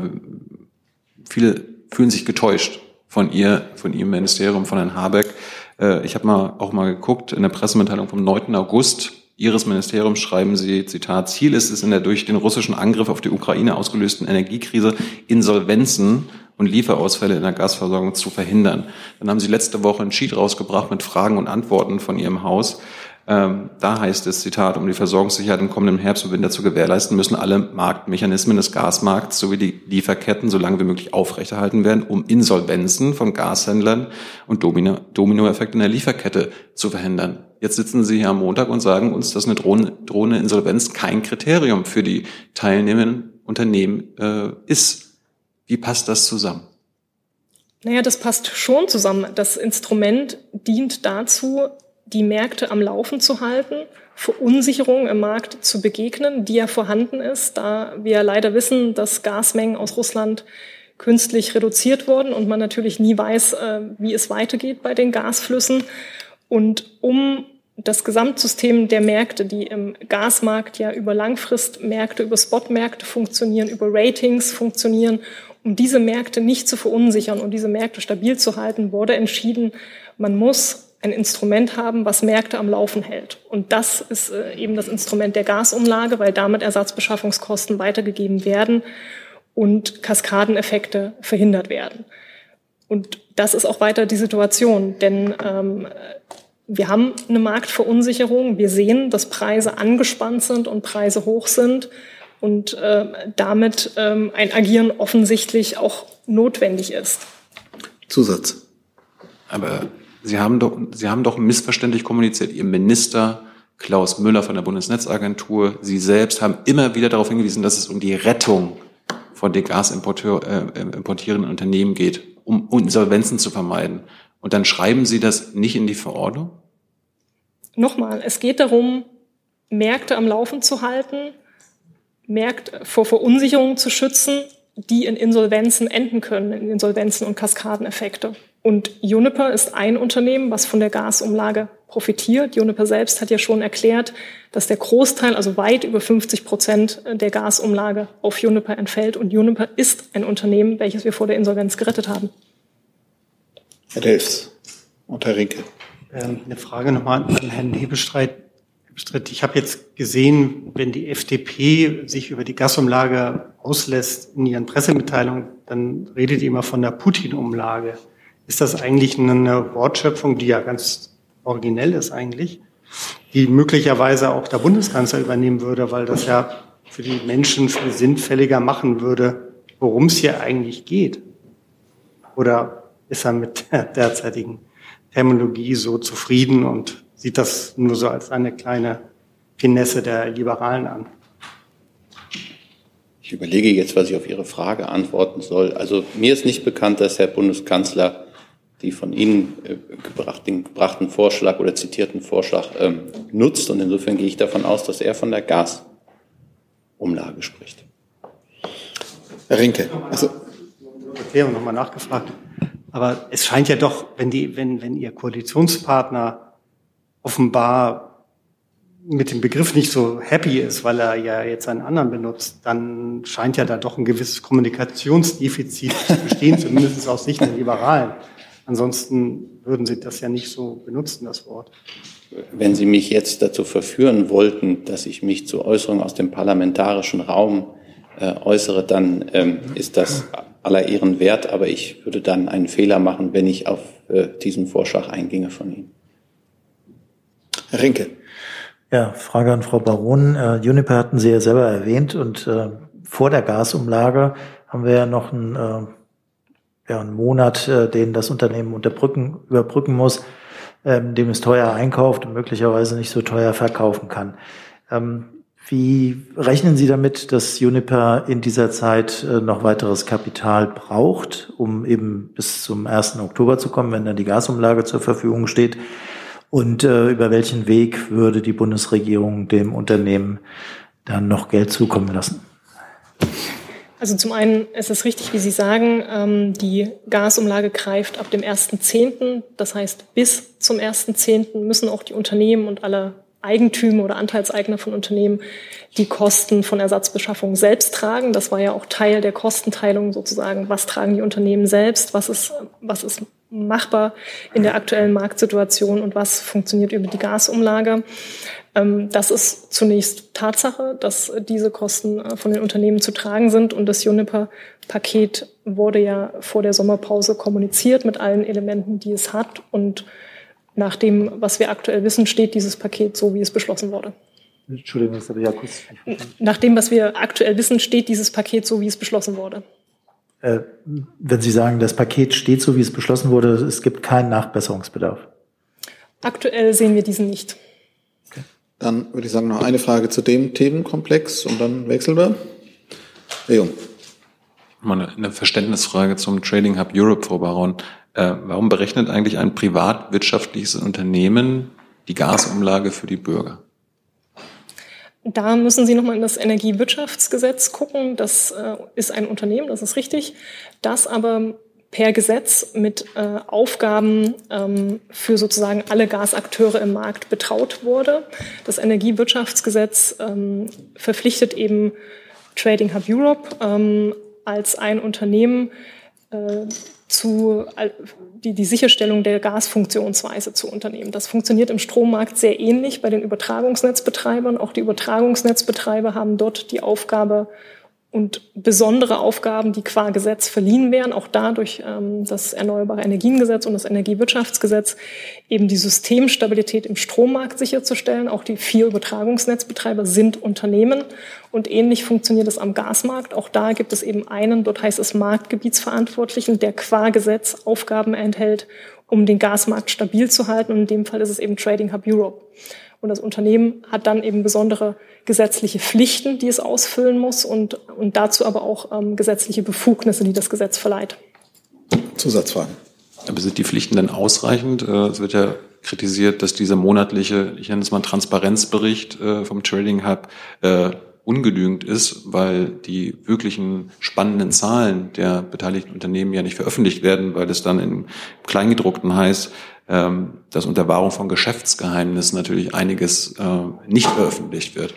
viele fühlen sich getäuscht von ihr, von ihrem Ministerium, von Herrn Habeck. Äh, ich habe mal auch mal geguckt in der Pressemitteilung vom 9. August Ihres Ministeriums schreiben Sie, Zitat, Ziel ist es in der durch den russischen Angriff auf die Ukraine ausgelösten Energiekrise Insolvenzen und Lieferausfälle in der Gasversorgung zu verhindern. Dann haben Sie letzte Woche einen Sheet rausgebracht mit Fragen und Antworten von Ihrem Haus. Ähm, da heißt es, Zitat, um die Versorgungssicherheit im kommenden Herbst und Winter zu gewährleisten, müssen alle Marktmechanismen des Gasmarkts sowie die Lieferketten so lange wie möglich aufrechterhalten werden, um Insolvenzen von Gashändlern und Domino, Dominoeffekte in der Lieferkette zu verhindern. Jetzt sitzen Sie hier am Montag und sagen uns, dass eine drohende, drohende Insolvenz kein Kriterium für die teilnehmenden Unternehmen äh, ist. Wie passt das zusammen? Naja, das passt schon zusammen. Das Instrument dient dazu, die Märkte am Laufen zu halten, Verunsicherung im Markt zu begegnen, die ja vorhanden ist, da wir leider wissen, dass Gasmengen aus Russland künstlich reduziert wurden und man natürlich nie weiß, äh, wie es weitergeht bei den Gasflüssen. Und um das Gesamtsystem der Märkte, die im Gasmarkt ja über Langfristmärkte, über Spotmärkte funktionieren, über Ratings funktionieren um diese Märkte nicht zu verunsichern und diese Märkte stabil zu halten, wurde entschieden, man muss ein Instrument haben, was Märkte am Laufen hält. Und das ist äh, eben das Instrument der Gasumlage, weil damit Ersatzbeschaffungskosten weitergegeben werden und Kaskadeneffekte verhindert werden. Und das ist auch weiter die Situation, denn ähm, wir haben eine Marktverunsicherung. Wir sehen, dass Preise angespannt sind und Preise hoch sind und äh, damit ähm, ein Agieren offensichtlich auch notwendig ist. Zusatz. Aber Sie haben doch, Sie haben doch missverständlich kommuniziert. Ihr Minister Klaus Müller von der Bundesnetzagentur, Sie selbst haben immer wieder darauf hingewiesen, dass es um die Rettung von den gasimportierenden äh, Unternehmen geht, um Insolvenzen zu vermeiden. Und dann schreiben Sie das nicht in die Verordnung? Nochmal, es geht darum, Märkte am Laufen zu halten, Märkte vor Verunsicherungen zu schützen, die in Insolvenzen enden können, in Insolvenzen und Kaskadeneffekte. Und Juniper ist ein Unternehmen, was von der Gasumlage profitiert. Juniper selbst hat ja schon erklärt, dass der Großteil, also weit über 50 Prozent der Gasumlage auf Juniper entfällt. Und Juniper ist ein Unternehmen, welches wir vor der Insolvenz gerettet haben. Herr Delfs und Herr Rinke. Ähm, eine Frage nochmal an Herrn Hebestreit. Ich habe jetzt gesehen, wenn die FDP sich über die Gasumlage auslässt in ihren Pressemitteilungen, dann redet ihr immer von der Putin-Umlage. Ist das eigentlich eine Wortschöpfung, die ja ganz originell ist eigentlich, die möglicherweise auch der Bundeskanzler übernehmen würde, weil das ja für die Menschen viel sinnfälliger machen würde, worum es hier eigentlich geht? Oder ist er mit der derzeitigen Terminologie so zufrieden und sieht das nur so als eine kleine Finesse der Liberalen an. Ich überlege jetzt, was ich auf Ihre Frage antworten soll. Also mir ist nicht bekannt, dass Herr Bundeskanzler die von Ihnen äh, gebrachten, gebrachten Vorschlag oder zitierten Vorschlag ähm, nutzt. Und insofern gehe ich davon aus, dass er von der Gasumlage spricht. Herr Rinke. Also, Erklärung nochmal nachgefragt. Aber es scheint ja doch, wenn, die, wenn, wenn Ihr Koalitionspartner offenbar mit dem Begriff nicht so happy ist, weil er ja jetzt einen anderen benutzt, dann scheint ja da doch ein gewisses Kommunikationsdefizit zu bestehen, zumindest aus Sicht der Liberalen. Ansonsten würden Sie das ja nicht so benutzen, das Wort. Wenn Sie mich jetzt dazu verführen wollten, dass ich mich zu Äußerungen aus dem parlamentarischen Raum äh, äußere, dann ähm, ist das aller Ehren wert, aber ich würde dann einen Fehler machen, wenn ich auf äh, diesen Vorschlag einginge von Ihnen. Herr Rinke. Ja, Frage an Frau Baron. Äh, Juniper hatten Sie ja selber erwähnt und äh, vor der Gasumlage haben wir ja noch einen, äh, ja, einen Monat, äh, den das Unternehmen unterbrücken, überbrücken muss, ähm, dem es teuer einkauft und möglicherweise nicht so teuer verkaufen kann. Ähm, wie rechnen Sie damit, dass Juniper in dieser Zeit äh, noch weiteres Kapital braucht, um eben bis zum 1. Oktober zu kommen, wenn dann die Gasumlage zur Verfügung steht? Und äh, über welchen Weg würde die Bundesregierung dem Unternehmen dann noch Geld zukommen lassen? Also zum einen ist es richtig, wie Sie sagen, ähm, die Gasumlage greift ab dem 1.10. Das heißt, bis zum 1.10. müssen auch die Unternehmen und alle Eigentümer oder Anteilseigner von Unternehmen die Kosten von Ersatzbeschaffung selbst tragen. Das war ja auch Teil der Kostenteilung sozusagen. Was tragen die Unternehmen selbst? Was ist, was ist machbar in der aktuellen Marktsituation und was funktioniert über die Gasumlage? Ähm, das ist zunächst Tatsache, dass diese Kosten äh, von den Unternehmen zu tragen sind und das Juniper-Paket wurde ja vor der Sommerpause kommuniziert mit allen Elementen, die es hat und nach dem, was wir aktuell wissen, steht dieses Paket so, wie es beschlossen wurde. Entschuldigung, das habe ich ja kurz. Nach dem, was wir aktuell wissen, steht dieses Paket so, wie es beschlossen wurde. Äh, wenn Sie sagen, das Paket steht so, wie es beschlossen wurde, es gibt keinen Nachbesserungsbedarf. Aktuell sehen wir diesen nicht. Okay. Dann würde ich sagen, noch eine Frage zu dem Themenkomplex und dann wechseln wir. Herr Jung. Mal eine Verständnisfrage zum Trading Hub Europe, Frau Baron. Äh, warum berechnet eigentlich ein privatwirtschaftliches Unternehmen die Gasumlage für die Bürger? Da müssen Sie nochmal in das Energiewirtschaftsgesetz gucken. Das äh, ist ein Unternehmen, das ist richtig. Das aber per Gesetz mit äh, Aufgaben ähm, für sozusagen alle Gasakteure im Markt betraut wurde. Das Energiewirtschaftsgesetz ähm, verpflichtet eben Trading Hub Europe ähm, als ein Unternehmen, äh, zu, die, die Sicherstellung der Gasfunktionsweise zu unternehmen. Das funktioniert im Strommarkt sehr ähnlich bei den Übertragungsnetzbetreibern. Auch die Übertragungsnetzbetreiber haben dort die Aufgabe, und besondere Aufgaben, die qua Gesetz verliehen werden, auch dadurch ähm, das Erneuerbare Energiengesetz und das Energiewirtschaftsgesetz, eben die Systemstabilität im Strommarkt sicherzustellen. Auch die vier Übertragungsnetzbetreiber sind Unternehmen und ähnlich funktioniert es am Gasmarkt. Auch da gibt es eben einen, dort heißt es Marktgebietsverantwortlichen, der qua Gesetz Aufgaben enthält, um den Gasmarkt stabil zu halten. Und in dem Fall ist es eben Trading Hub Europe. Und das Unternehmen hat dann eben besondere gesetzliche Pflichten, die es ausfüllen muss und, und dazu aber auch ähm, gesetzliche Befugnisse, die das Gesetz verleiht. Zusatzfragen. Aber sind die Pflichten denn ausreichend? Äh, es wird ja kritisiert, dass dieser monatliche, ich nenne es mal Transparenzbericht äh, vom Trading Hub äh, ungenügend ist, weil die wirklichen spannenden Zahlen der beteiligten Unternehmen ja nicht veröffentlicht werden, weil es dann im Kleingedruckten heißt, ähm, dass unter Wahrung von Geschäftsgeheimnissen natürlich einiges äh, nicht veröffentlicht wird.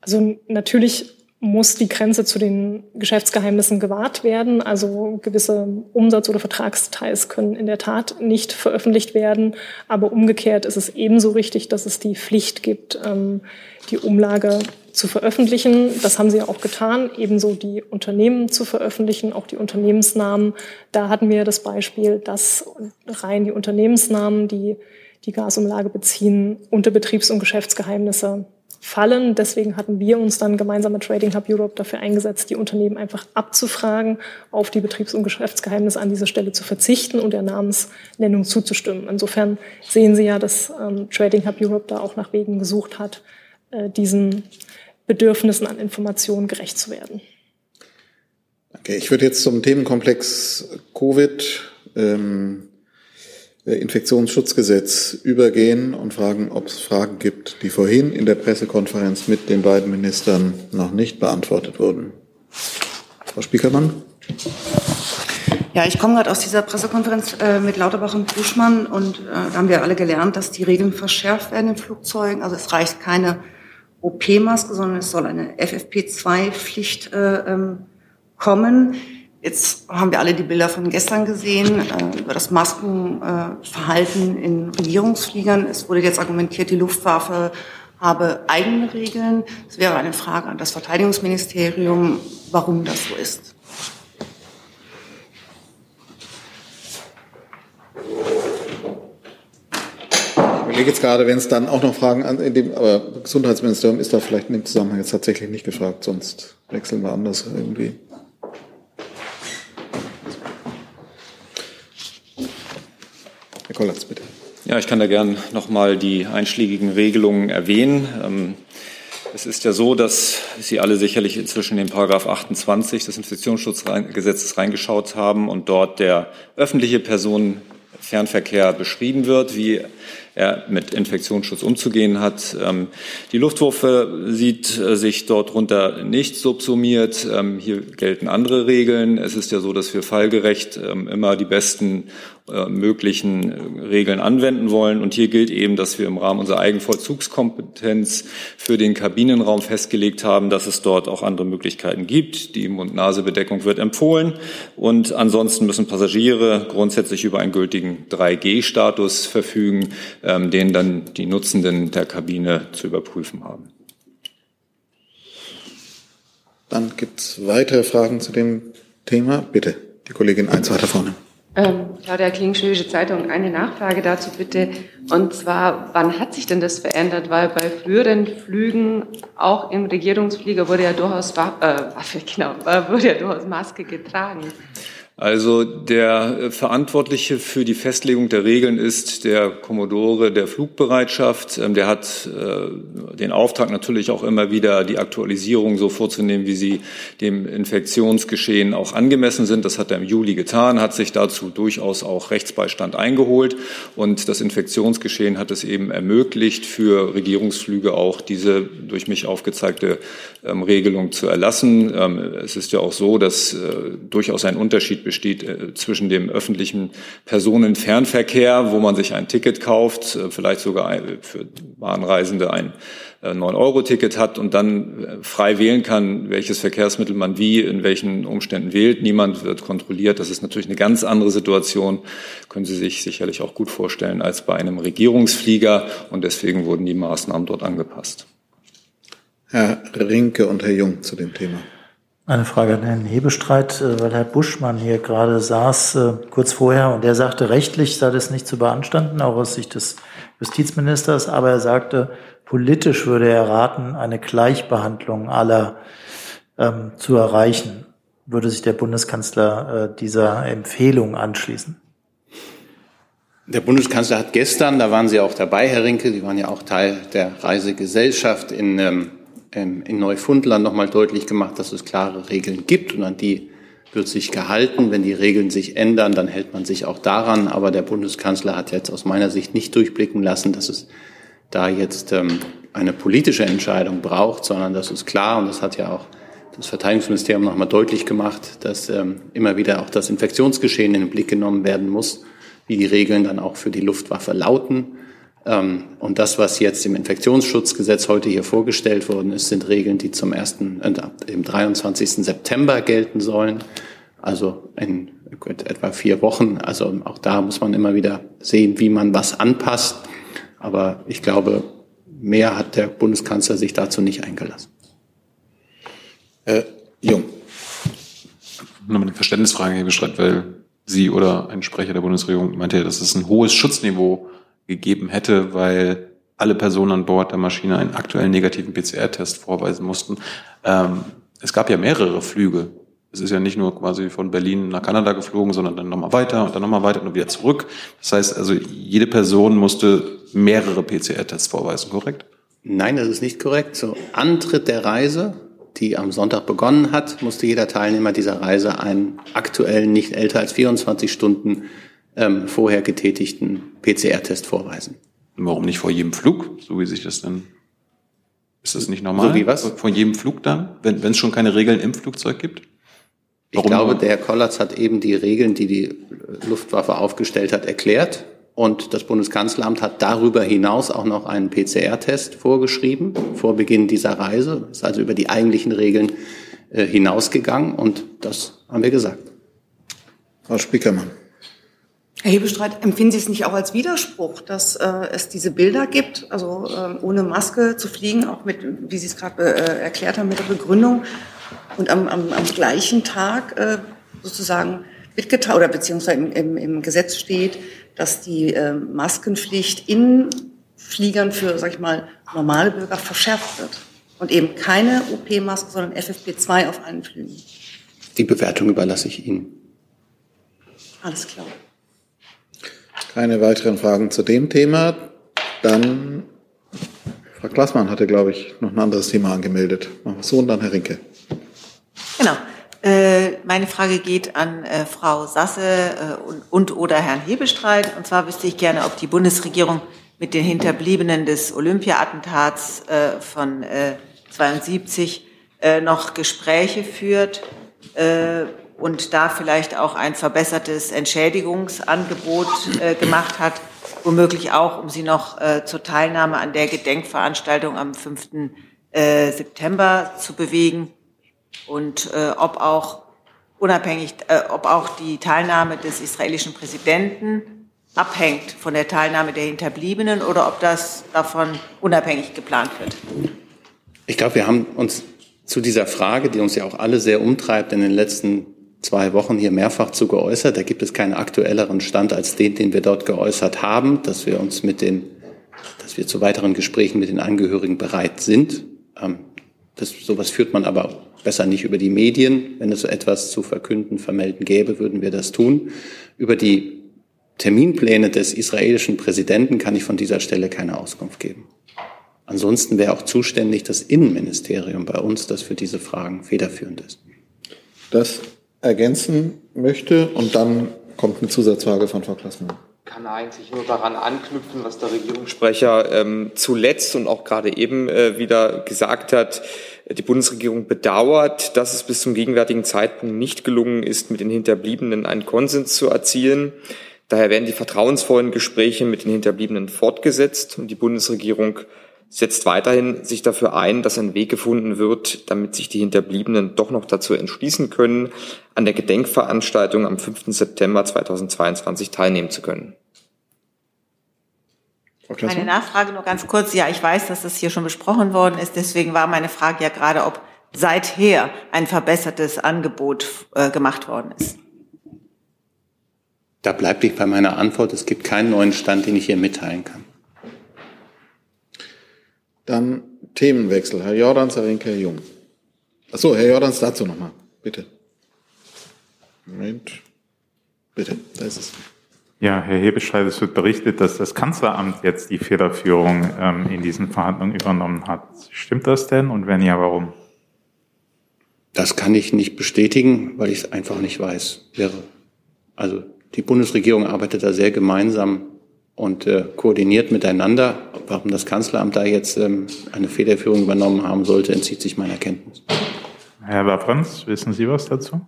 Also natürlich muss die Grenze zu den Geschäftsgeheimnissen gewahrt werden. Also gewisse Umsatz- oder Vertragsdetails können in der Tat nicht veröffentlicht werden. Aber umgekehrt ist es ebenso richtig, dass es die Pflicht gibt, ähm, die Umlage zu veröffentlichen. Das haben sie ja auch getan, ebenso die Unternehmen zu veröffentlichen, auch die Unternehmensnamen. Da hatten wir das Beispiel, dass rein die Unternehmensnamen, die die Gasumlage beziehen, unter Betriebs- und Geschäftsgeheimnisse fallen. Deswegen hatten wir uns dann gemeinsam mit Trading Hub Europe dafür eingesetzt, die Unternehmen einfach abzufragen, auf die Betriebs- und Geschäftsgeheimnisse an dieser Stelle zu verzichten und der Namensnennung zuzustimmen. Insofern sehen Sie ja, dass ähm, Trading Hub Europe da auch nach Wegen gesucht hat, äh, diesen Bedürfnissen an Informationen gerecht zu werden. Okay, ich würde jetzt zum Themenkomplex Covid ähm, äh, Infektionsschutzgesetz übergehen und fragen, ob es Fragen gibt, die vorhin in der Pressekonferenz mit den beiden Ministern noch nicht beantwortet wurden. Frau Spiekermann. Ja, ich komme gerade aus dieser Pressekonferenz äh, mit Lauterbach und Buschmann und äh, da haben wir alle gelernt, dass die Regeln verschärft werden in Flugzeugen. Also es reicht keine OP-Maske, sondern es soll eine FFP2-Pflicht äh, ähm, kommen. Jetzt haben wir alle die Bilder von gestern gesehen äh, über das Maskenverhalten äh, in Regierungsfliegern. Es wurde jetzt argumentiert, die Luftwaffe habe eigene Regeln. Es wäre eine Frage an das Verteidigungsministerium, warum das so ist. Ich überlege jetzt gerade, wenn es dann auch noch Fragen an, in dem, aber Gesundheitsministerium ist da vielleicht in dem Zusammenhang jetzt tatsächlich nicht gefragt, sonst wechseln wir anders irgendwie. Herr Kollatz, bitte. Ja, ich kann da gern nochmal die einschlägigen Regelungen erwähnen. Ähm, es ist ja so, dass Sie alle sicherlich inzwischen in Paragraph 28 des Infektionsschutzgesetzes reingeschaut haben und dort der öffentliche Personenfernverkehr beschrieben wird, wie er mit Infektionsschutz umzugehen hat. Ähm, die Luftwaffe sieht äh, sich dort runter nicht subsumiert. Ähm, hier gelten andere Regeln. Es ist ja so, dass wir fallgerecht ähm, immer die besten äh, möglichen äh, Regeln anwenden wollen. Und hier gilt eben, dass wir im Rahmen unserer Eigenvollzugskompetenz für den Kabinenraum festgelegt haben, dass es dort auch andere Möglichkeiten gibt. Die Mund-Nase-Bedeckung wird empfohlen. Und ansonsten müssen Passagiere grundsätzlich über einen gültigen 3G-Status verfügen, ähm, den dann die Nutzenden der Kabine zu überprüfen haben. Dann gibt es weitere Fragen zu dem Thema. Bitte, die Kollegin eins weiter vorne. Ähm, Claudia Kling, Schwäbische Zeitung, eine Nachfrage dazu bitte. Und zwar, wann hat sich denn das verändert? Weil bei früheren Flügen, auch im Regierungsflieger, wurde ja durchaus, äh, Waffe, genau, wurde ja durchaus Maske getragen. Also der äh, Verantwortliche für die Festlegung der Regeln ist der Kommodore der Flugbereitschaft. Ähm, der hat äh, den Auftrag natürlich auch immer wieder die Aktualisierung so vorzunehmen, wie sie dem Infektionsgeschehen auch angemessen sind. Das hat er im Juli getan, hat sich dazu durchaus auch Rechtsbeistand eingeholt und das Infektionsgeschehen hat es eben ermöglicht, für Regierungsflüge auch diese durch mich aufgezeigte ähm, Regelung zu erlassen. Ähm, es ist ja auch so, dass äh, durchaus ein Unterschied besteht äh, zwischen dem öffentlichen Personenfernverkehr, wo man sich ein Ticket kauft, äh, vielleicht sogar für Bahnreisende ein 9-Euro-Ticket äh, hat und dann frei wählen kann, welches Verkehrsmittel man wie in welchen Umständen wählt. Niemand wird kontrolliert. Das ist natürlich eine ganz andere Situation, können Sie sich sicherlich auch gut vorstellen, als bei einem Regierungsflieger. Und deswegen wurden die Maßnahmen dort angepasst. Herr Rinke und Herr Jung zu dem Thema. Eine Frage an Herrn Hebestreit, äh, weil Herr Buschmann hier gerade saß, äh, kurz vorher, und er sagte, rechtlich sei das nicht zu beanstanden, auch aus Sicht des Justizministers, aber er sagte, politisch würde er raten, eine Gleichbehandlung aller ähm, zu erreichen. Würde sich der Bundeskanzler äh, dieser Empfehlung anschließen? Der Bundeskanzler hat gestern, da waren Sie auch dabei, Herr Rinke, Sie waren ja auch Teil der Reisegesellschaft in ähm, in Neufundland nochmal deutlich gemacht, dass es klare Regeln gibt und an die wird sich gehalten. Wenn die Regeln sich ändern, dann hält man sich auch daran. Aber der Bundeskanzler hat jetzt aus meiner Sicht nicht durchblicken lassen, dass es da jetzt ähm, eine politische Entscheidung braucht, sondern das ist klar und das hat ja auch das Verteidigungsministerium nochmal deutlich gemacht, dass ähm, immer wieder auch das Infektionsgeschehen in den Blick genommen werden muss, wie die Regeln dann auch für die Luftwaffe lauten. Ähm, und das, was jetzt im Infektionsschutzgesetz heute hier vorgestellt worden ist, sind Regeln, die zum ersten, äh, im 23. September gelten sollen. Also in etwa vier Wochen. Also auch da muss man immer wieder sehen, wie man was anpasst. Aber ich glaube, mehr hat der Bundeskanzler sich dazu nicht eingelassen. Äh, Jung. Nochmal eine Verständnisfrage, Herr Bestreit, weil Sie oder ein Sprecher der Bundesregierung meinte, dass es ein hohes Schutzniveau gegeben hätte, weil alle Personen an Bord der Maschine einen aktuellen negativen PCR-Test vorweisen mussten. Ähm, es gab ja mehrere Flüge. Es ist ja nicht nur quasi von Berlin nach Kanada geflogen, sondern dann nochmal weiter und dann nochmal weiter und wieder zurück. Das heißt also, jede Person musste mehrere PCR-Tests vorweisen, korrekt? Nein, das ist nicht korrekt. Zu Antritt der Reise, die am Sonntag begonnen hat, musste jeder Teilnehmer dieser Reise einen aktuellen, nicht älter als 24 Stunden ähm, vorher getätigten PCR-Test vorweisen. Warum nicht vor jedem Flug, so wie sich das dann ist das nicht normal? So wie was? Vor jedem Flug dann, wenn es schon keine Regeln im Flugzeug gibt? Warum ich glaube, der Herr Kollatz hat eben die Regeln, die die Luftwaffe aufgestellt hat, erklärt. Und das Bundeskanzleramt hat darüber hinaus auch noch einen PCR-Test vorgeschrieben vor Beginn dieser Reise. Ist also über die eigentlichen Regeln äh, hinausgegangen und das haben wir gesagt. Frau Spiekermann. Herr Hebestreit, empfinden Sie es nicht auch als Widerspruch, dass äh, es diese Bilder gibt, also äh, ohne Maske zu fliegen, auch mit, wie Sie es gerade äh, erklärt haben, mit der Begründung und am, am, am gleichen Tag äh, sozusagen mitgeteilt oder beziehungsweise im, im, im Gesetz steht, dass die äh, Maskenpflicht in Fliegern für, sag ich mal, normale Bürger verschärft wird und eben keine OP-Maske, sondern FFP2 auf allen Flügen. Die Bewertung überlasse ich Ihnen. Alles klar. Keine weiteren Fragen zu dem Thema. Dann, Frau Glassmann hatte, glaube ich, noch ein anderes Thema angemeldet. Machen wir so und dann Herr Rinke. Genau. Äh, meine Frage geht an äh, Frau Sasse äh, und, und oder Herrn Hebestreit. Und zwar wüsste ich gerne, ob die Bundesregierung mit den Hinterbliebenen des Olympia-Attentats von äh, 72 äh, noch Gespräche führt und da vielleicht auch ein verbessertes Entschädigungsangebot äh, gemacht hat, womöglich auch, um sie noch äh, zur Teilnahme an der Gedenkveranstaltung am 5. Äh, September zu bewegen und äh, ob auch unabhängig, äh, ob auch die Teilnahme des israelischen Präsidenten abhängt von der Teilnahme der Hinterbliebenen oder ob das davon unabhängig geplant wird. Ich glaube, wir haben uns zu dieser Frage, die uns ja auch alle sehr umtreibt, in den letzten zwei Wochen hier mehrfach zu geäußert. Da gibt es keinen aktuelleren Stand als den, den wir dort geäußert haben, dass wir uns mit den, dass wir zu weiteren Gesprächen mit den Angehörigen bereit sind. Ähm, das, sowas führt man aber besser nicht über die Medien. Wenn es so etwas zu verkünden, vermelden gäbe, würden wir das tun. Über die Terminpläne des israelischen Präsidenten kann ich von dieser Stelle keine Auskunft geben. Ansonsten wäre auch zuständig das Innenministerium bei uns, das für diese Fragen federführend ist. Das ergänzen möchte und dann kommt eine Zusatzfrage von Frau Klassmann kann eigentlich nur daran anknüpfen, was der Regierungssprecher ähm, zuletzt und auch gerade eben äh, wieder gesagt hat. Die Bundesregierung bedauert, dass es bis zum gegenwärtigen Zeitpunkt nicht gelungen ist, mit den Hinterbliebenen einen Konsens zu erzielen. Daher werden die vertrauensvollen Gespräche mit den Hinterbliebenen fortgesetzt und die Bundesregierung setzt weiterhin sich dafür ein, dass ein Weg gefunden wird, damit sich die Hinterbliebenen doch noch dazu entschließen können, an der Gedenkveranstaltung am 5. September 2022 teilnehmen zu können. Meine Nachfrage nur ganz kurz. Ja, ich weiß, dass das hier schon besprochen worden ist. Deswegen war meine Frage ja gerade, ob seither ein verbessertes Angebot äh, gemacht worden ist. Da bleibe ich bei meiner Antwort. Es gibt keinen neuen Stand, den ich hier mitteilen kann. Dann Themenwechsel. Herr Jordans, Herr Rinke, Herr Jung. Achso, Herr Jordans, dazu nochmal. Bitte. Moment. Bitte, da ist es. Ja, Herr Hebescheid, es wird berichtet, dass das Kanzleramt jetzt die Federführung ähm, in diesen Verhandlungen übernommen hat. Stimmt das denn? Und wenn ja, warum? Das kann ich nicht bestätigen, weil ich es einfach nicht weiß. Also die Bundesregierung arbeitet da sehr gemeinsam und äh, koordiniert miteinander. Warum das Kanzleramt da jetzt ähm, eine Federführung übernommen haben sollte, entzieht sich meiner Kenntnis. Herr Wapprens, wissen Sie was dazu?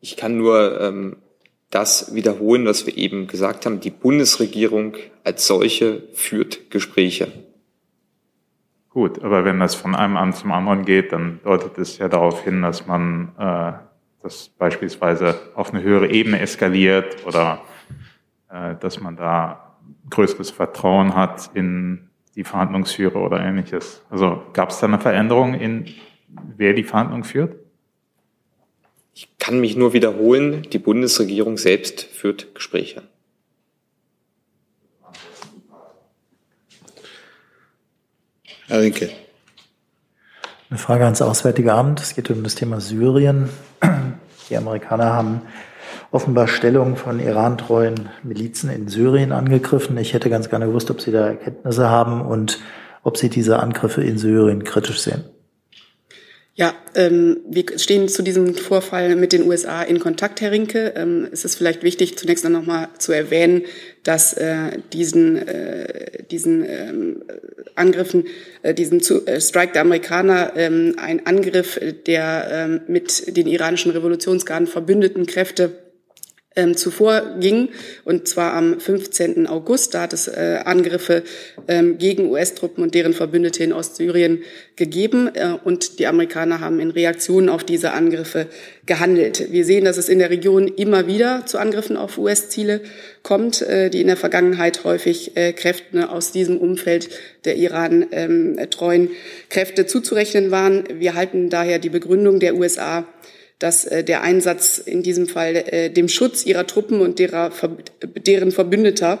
Ich kann nur ähm, das wiederholen, was wir eben gesagt haben. Die Bundesregierung als solche führt Gespräche. Gut, aber wenn das von einem Amt zum anderen geht, dann deutet es ja darauf hin, dass man äh, das beispielsweise auf eine höhere Ebene eskaliert oder äh, dass man da größeres Vertrauen hat in die Verhandlungsführer oder ähnliches. Also gab es da eine Veränderung in wer die Verhandlungen führt? Ich kann mich nur wiederholen, die Bundesregierung selbst führt Gespräche. Herr Rinke. Eine Frage ans Auswärtige Amt. Es geht um das Thema Syrien. Die Amerikaner haben offenbar Stellung von Iran-treuen Milizen in Syrien angegriffen. Ich hätte ganz gerne gewusst, ob Sie da Erkenntnisse haben und ob Sie diese Angriffe in Syrien kritisch sehen. Ja, ähm, wir stehen zu diesem Vorfall mit den USA in Kontakt, Herr Rinke. Ähm, es ist vielleicht wichtig, zunächst noch mal zu erwähnen, dass äh, diesen, äh, diesen ähm, Angriffen, äh, diesem zu, äh, Strike der Amerikaner ähm, ein Angriff der ähm, mit den iranischen Revolutionsgarden verbündeten Kräfte ähm, zuvor ging, und zwar am 15. August. Da hat es äh, Angriffe ähm, gegen US-Truppen und deren Verbündete in Ostsyrien gegeben. Äh, und die Amerikaner haben in Reaktion auf diese Angriffe gehandelt. Wir sehen, dass es in der Region immer wieder zu Angriffen auf US-Ziele kommt, äh, die in der Vergangenheit häufig äh, Kräften aus diesem Umfeld der Iran ähm, treuen Kräfte zuzurechnen waren. Wir halten daher die Begründung der USA dass äh, der Einsatz in diesem Fall äh, dem Schutz ihrer Truppen und derer, deren Verbündeter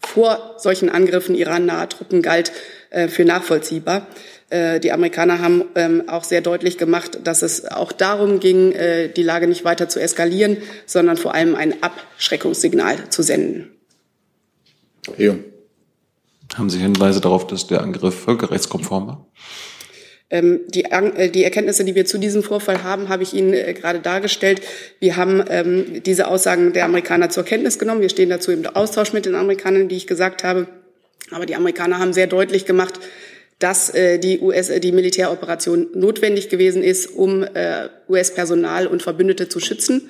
vor solchen Angriffen irannaher Truppen galt, äh, für nachvollziehbar. Äh, die Amerikaner haben ähm, auch sehr deutlich gemacht, dass es auch darum ging, äh, die Lage nicht weiter zu eskalieren, sondern vor allem ein Abschreckungssignal zu senden. Ja. Haben Sie Hinweise darauf, dass der Angriff völkerrechtskonform war? Ähm, die, äh, die Erkenntnisse, die wir zu diesem Vorfall haben, habe ich Ihnen äh, gerade dargestellt. Wir haben ähm, diese Aussagen der Amerikaner zur Kenntnis genommen. Wir stehen dazu im Austausch mit den Amerikanern, die ich gesagt habe. Aber die Amerikaner haben sehr deutlich gemacht, dass äh, die US äh, die Militäroperation notwendig gewesen ist, um äh, US-Personal und Verbündete zu schützen.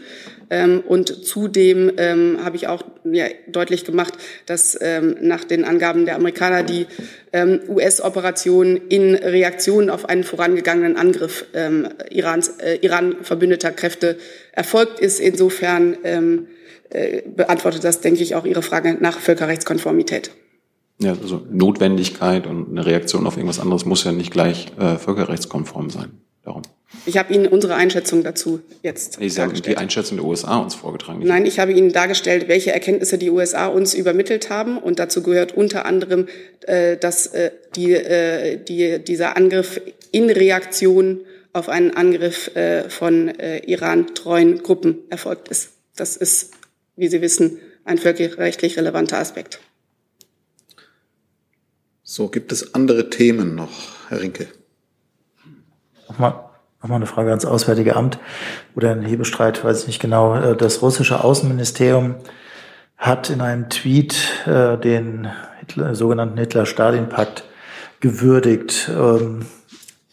Ähm, und zudem ähm, habe ich auch ja, deutlich gemacht, dass ähm, nach den Angaben der Amerikaner die ähm, US-Operation in Reaktion auf einen vorangegangenen Angriff ähm, Irans, äh, Iran-verbündeter Kräfte erfolgt ist. Insofern ähm, äh, beantwortet das, denke ich, auch Ihre Frage nach Völkerrechtskonformität. Ja, also Notwendigkeit und eine Reaktion auf irgendwas anderes muss ja nicht gleich äh, völkerrechtskonform sein. Darum. Ich habe Ihnen unsere Einschätzung dazu jetzt. Sie haben die Einschätzung der USA uns vorgetragen. Nein, ich habe Ihnen dargestellt, welche Erkenntnisse die USA uns übermittelt haben. Und dazu gehört unter anderem, äh, dass äh, die, äh, die, dieser Angriff in Reaktion auf einen Angriff äh, von äh, Iran-treuen Gruppen erfolgt ist. Das ist, wie Sie wissen, ein völkerrechtlich relevanter Aspekt. So, gibt es andere Themen noch, Herr Rinke? Nochmal, nochmal eine Frage ans Auswärtige Amt oder ein Hebestreit, weiß ich nicht genau. Äh, das russische Außenministerium hat in einem Tweet äh, den Hitler, sogenannten Hitler-Stalin-Pakt gewürdigt, ähm,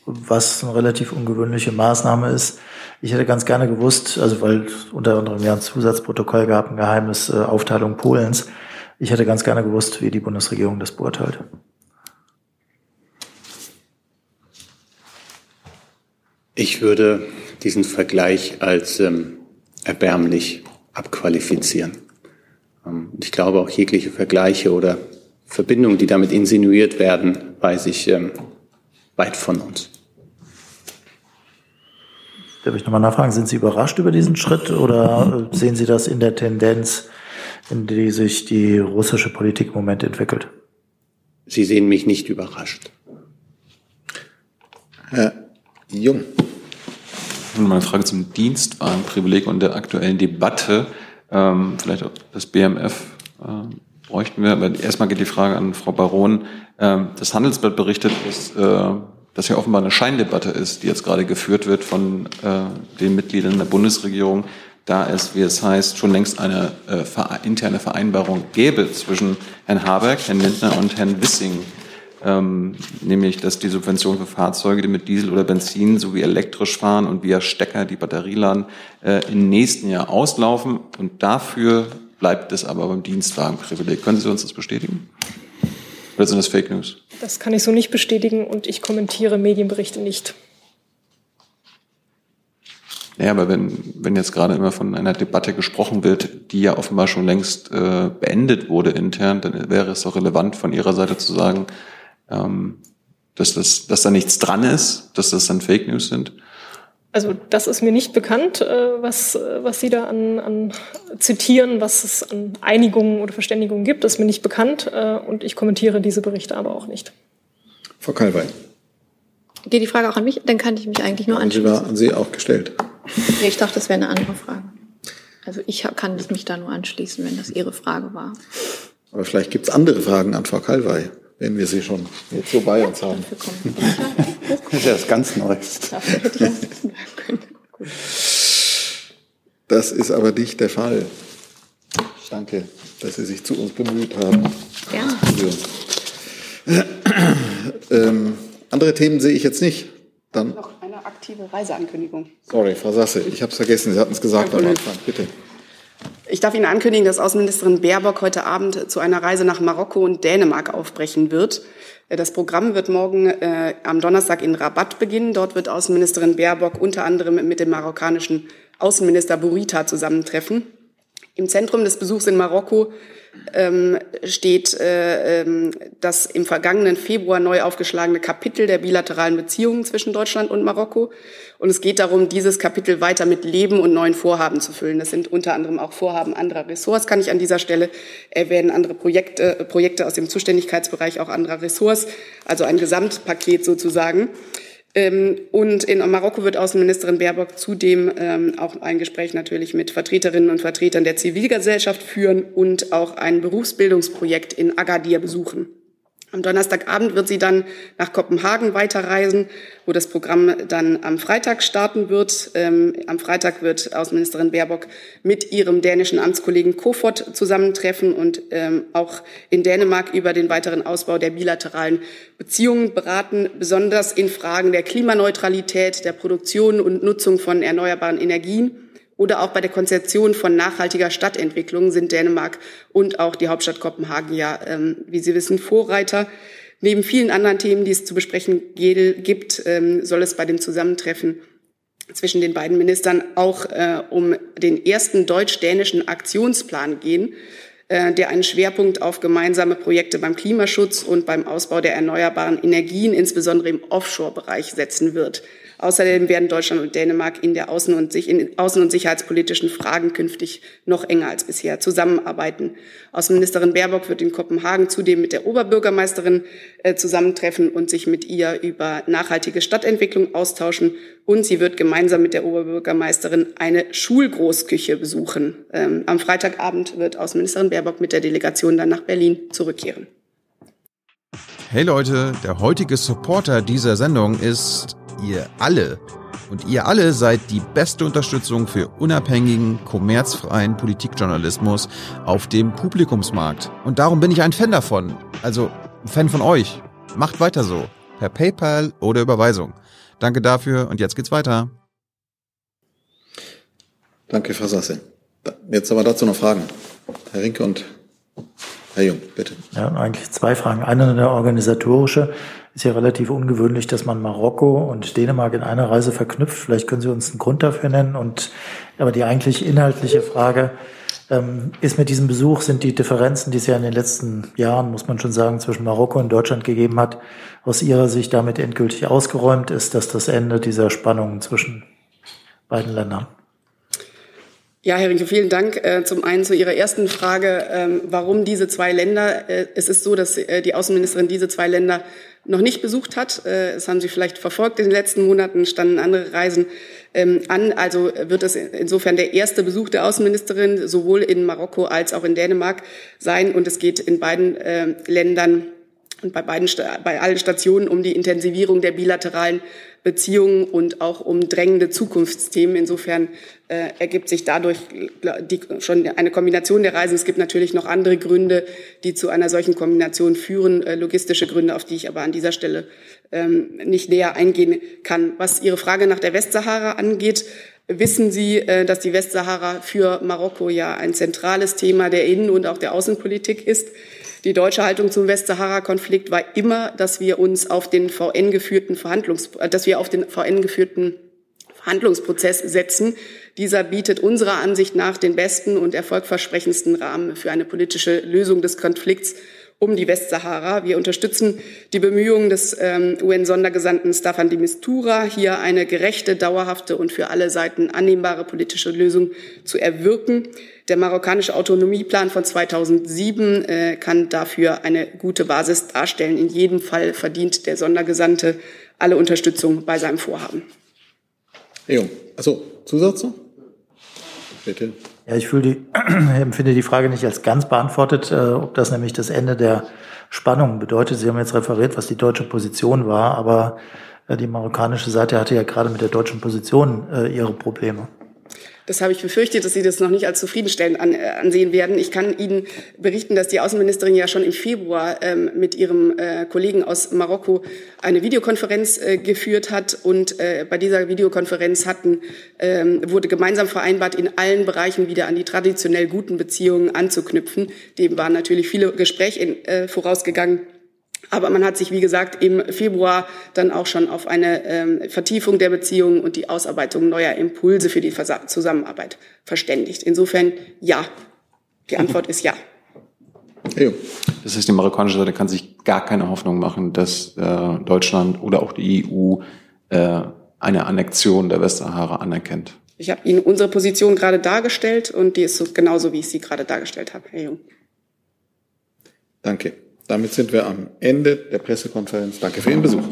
was eine relativ ungewöhnliche Maßnahme ist. Ich hätte ganz gerne gewusst, also weil unter anderem ja ein Zusatzprotokoll gab, ein geheimes äh, Aufteilung Polens. Ich hätte ganz gerne gewusst, wie die Bundesregierung das beurteilt. Ich würde diesen Vergleich als ähm, erbärmlich abqualifizieren. Ähm, ich glaube auch jegliche Vergleiche oder Verbindungen, die damit insinuiert werden, weiß ich ähm, weit von uns. Darf ich nochmal nachfragen, sind Sie überrascht über diesen Schritt oder äh, sehen Sie das in der Tendenz, in die sich die russische Politik im Moment entwickelt? Sie sehen mich nicht überrascht. Herr Jung. Mal eine Frage zum Dienstwagenprivileg und der aktuellen Debatte. Ähm, vielleicht auch das BMF äh, bräuchten wir. Aber erstmal geht die Frage an Frau Baron. Ähm, das Handelsblatt berichtet, dass äh, das ja offenbar eine Scheindebatte ist, die jetzt gerade geführt wird von äh, den Mitgliedern der Bundesregierung, da es, wie es heißt, schon längst eine äh, interne Vereinbarung gäbe zwischen Herrn Habeck, Herrn Lindner und Herrn Wissing ähm, nämlich dass die Subvention für Fahrzeuge, die mit Diesel oder Benzin sowie elektrisch fahren und via Stecker die Batterie laden, äh, im nächsten Jahr auslaufen. Und dafür bleibt es aber beim Dienstwagenprivileg. Können Sie uns das bestätigen? Oder sind das Fake News? Das kann ich so nicht bestätigen und ich kommentiere Medienberichte nicht. Ja, aber wenn, wenn jetzt gerade immer von einer Debatte gesprochen wird, die ja offenbar schon längst äh, beendet wurde intern, dann wäre es doch relevant von Ihrer Seite zu sagen, ähm, dass, das, dass da nichts dran ist, dass das dann Fake News sind? Also das ist mir nicht bekannt, äh, was, was Sie da an, an zitieren, was es an Einigungen oder Verständigungen gibt. Das ist mir nicht bekannt äh, und ich kommentiere diese Berichte aber auch nicht. Frau Kalwey. Geht die Frage auch an mich? Dann kann ich mich eigentlich nur anschließen. Sie war an Sie auch gestellt. Ja, ich dachte, das wäre eine andere Frage. Also ich kann mich da nur anschließen, wenn das Ihre Frage war. Aber vielleicht gibt es andere Fragen an Frau Kalwey wenn wir sie schon jetzt so bei uns haben. Das ist ja das ganz Neues. Das ist aber nicht der Fall. Danke, dass Sie sich zu uns bemüht haben. Ja. Ähm, andere Themen sehe ich jetzt nicht. Dann noch eine aktive Reiseankündigung. Sorry, Frau Sasse, ich habe es vergessen. Sie hatten es gesagt am Anfang. Bitte. Ich darf Ihnen ankündigen, dass Außenministerin Baerbock heute Abend zu einer Reise nach Marokko und Dänemark aufbrechen wird. Das Programm wird morgen äh, am Donnerstag in Rabat beginnen. Dort wird Außenministerin Baerbock unter anderem mit dem marokkanischen Außenminister Burita zusammentreffen. Im Zentrum des Besuchs in Marokko ähm, steht äh, ähm, das im vergangenen Februar neu aufgeschlagene Kapitel der bilateralen Beziehungen zwischen Deutschland und Marokko. Und es geht darum, dieses Kapitel weiter mit Leben und neuen Vorhaben zu füllen. Das sind unter anderem auch Vorhaben anderer Ressorts, kann ich an dieser Stelle erwähnen, andere Projekte, äh, Projekte aus dem Zuständigkeitsbereich auch anderer Ressorts, also ein Gesamtpaket sozusagen. Ähm, und in Marokko wird Außenministerin Baerbock zudem ähm, auch ein Gespräch natürlich mit Vertreterinnen und Vertretern der Zivilgesellschaft führen und auch ein Berufsbildungsprojekt in Agadir besuchen. Am Donnerstagabend wird sie dann nach Kopenhagen weiterreisen, wo das Programm dann am Freitag starten wird. Ähm, am Freitag wird Außenministerin Baerbock mit ihrem dänischen Amtskollegen Kofod zusammentreffen und ähm, auch in Dänemark über den weiteren Ausbau der bilateralen Beziehungen beraten, besonders in Fragen der Klimaneutralität, der Produktion und Nutzung von erneuerbaren Energien oder auch bei der Konzeption von nachhaltiger Stadtentwicklung sind Dänemark und auch die Hauptstadt Kopenhagen ja, ähm, wie Sie wissen, Vorreiter. Neben vielen anderen Themen, die es zu besprechen gibt, ähm, soll es bei dem Zusammentreffen zwischen den beiden Ministern auch äh, um den ersten deutsch-dänischen Aktionsplan gehen, äh, der einen Schwerpunkt auf gemeinsame Projekte beim Klimaschutz und beim Ausbau der erneuerbaren Energien, insbesondere im Offshore-Bereich, setzen wird. Außerdem werden Deutschland und Dänemark in der Außen- und, in außen- und sicherheitspolitischen Fragen künftig noch enger als bisher zusammenarbeiten. Außenministerin Baerbock wird in Kopenhagen zudem mit der Oberbürgermeisterin äh, zusammentreffen und sich mit ihr über nachhaltige Stadtentwicklung austauschen. Und sie wird gemeinsam mit der Oberbürgermeisterin eine Schulgroßküche besuchen. Ähm, am Freitagabend wird Außenministerin Baerbock mit der Delegation dann nach Berlin zurückkehren. Hey Leute, der heutige Supporter dieser Sendung ist ihr alle. Und ihr alle seid die beste Unterstützung für unabhängigen, kommerzfreien Politikjournalismus auf dem Publikumsmarkt. Und darum bin ich ein Fan davon. Also ein Fan von euch. Macht weiter so. Per PayPal oder Überweisung. Danke dafür und jetzt geht's weiter. Danke, Frau Sasse. Jetzt aber dazu noch Fragen. Herr Rinke und Herr Jung, bitte. Ja, eigentlich zwei Fragen. Eine eine organisatorische. Ist ja relativ ungewöhnlich, dass man Marokko und Dänemark in einer Reise verknüpft. Vielleicht können Sie uns einen Grund dafür nennen. Und aber die eigentlich inhaltliche Frage ähm, ist mit diesem Besuch sind die Differenzen, die es ja in den letzten Jahren, muss man schon sagen, zwischen Marokko und Deutschland gegeben hat, aus Ihrer Sicht damit endgültig ausgeräumt? Ist das das Ende dieser Spannungen zwischen beiden Ländern? Ja, Herr Rinke, vielen Dank. Äh, zum einen zu Ihrer ersten Frage, ähm, warum diese zwei Länder. Äh, es ist so, dass äh, die Außenministerin diese zwei Länder noch nicht besucht hat. Das haben Sie vielleicht verfolgt in den letzten Monaten, standen andere Reisen ähm, an. Also wird es insofern der erste Besuch der Außenministerin sowohl in Marokko als auch in Dänemark sein. Und es geht in beiden Ländern und bei beiden, bei allen Stationen um die Intensivierung der bilateralen Beziehungen und auch um drängende Zukunftsthemen. Insofern äh, ergibt sich dadurch die, schon eine Kombination der Reisen. Es gibt natürlich noch andere Gründe, die zu einer solchen Kombination führen, äh, logistische Gründe, auf die ich aber an dieser Stelle ähm, nicht näher eingehen kann. Was Ihre Frage nach der Westsahara angeht, wissen Sie, äh, dass die Westsahara für Marokko ja ein zentrales Thema der Innen- und auch der Außenpolitik ist. Die deutsche Haltung zum Westsahara-Konflikt war immer, dass wir uns auf den VN geführten Verhandlungs, äh, dass wir auf den VN geführten Verhandlungsprozess setzen. Dieser bietet unserer Ansicht nach den besten und erfolgversprechendsten Rahmen für eine politische Lösung des Konflikts um die Westsahara. Wir unterstützen die Bemühungen des ähm, UN-Sondergesandten Staffan de Mistura, hier eine gerechte, dauerhafte und für alle Seiten annehmbare politische Lösung zu erwirken. Der marokkanische Autonomieplan von 2007 äh, kann dafür eine gute Basis darstellen. In jedem Fall verdient der Sondergesandte alle Unterstützung bei seinem Vorhaben. Herr Jung, also Zusatz noch? Bitte. Ja, ich die, empfinde die Frage nicht als ganz beantwortet, äh, ob das nämlich das Ende der Spannung bedeutet. Sie haben jetzt referiert, was die deutsche Position war, aber äh, die marokkanische Seite hatte ja gerade mit der deutschen Position äh, ihre Probleme. Das habe ich befürchtet, dass Sie das noch nicht als zufriedenstellend an, äh, ansehen werden. Ich kann Ihnen berichten, dass die Außenministerin ja schon im Februar ähm, mit ihrem äh, Kollegen aus Marokko eine Videokonferenz äh, geführt hat. Und äh, bei dieser Videokonferenz hatten, ähm, wurde gemeinsam vereinbart, in allen Bereichen wieder an die traditionell guten Beziehungen anzuknüpfen. Dem waren natürlich viele Gespräche in, äh, vorausgegangen. Aber man hat sich, wie gesagt, im Februar dann auch schon auf eine ähm, Vertiefung der Beziehungen und die Ausarbeitung neuer Impulse für die Versa Zusammenarbeit verständigt. Insofern ja. Die Antwort ist ja. Das heißt, die marokkanische Seite kann sich gar keine Hoffnung machen, dass äh, Deutschland oder auch die EU äh, eine Annexion der Westsahara anerkennt. Ich habe Ihnen unsere Position gerade dargestellt und die ist so, genauso, wie ich sie gerade dargestellt habe, Herr Jung. Danke. Damit sind wir am Ende der Pressekonferenz. Danke für Ihren Besuch.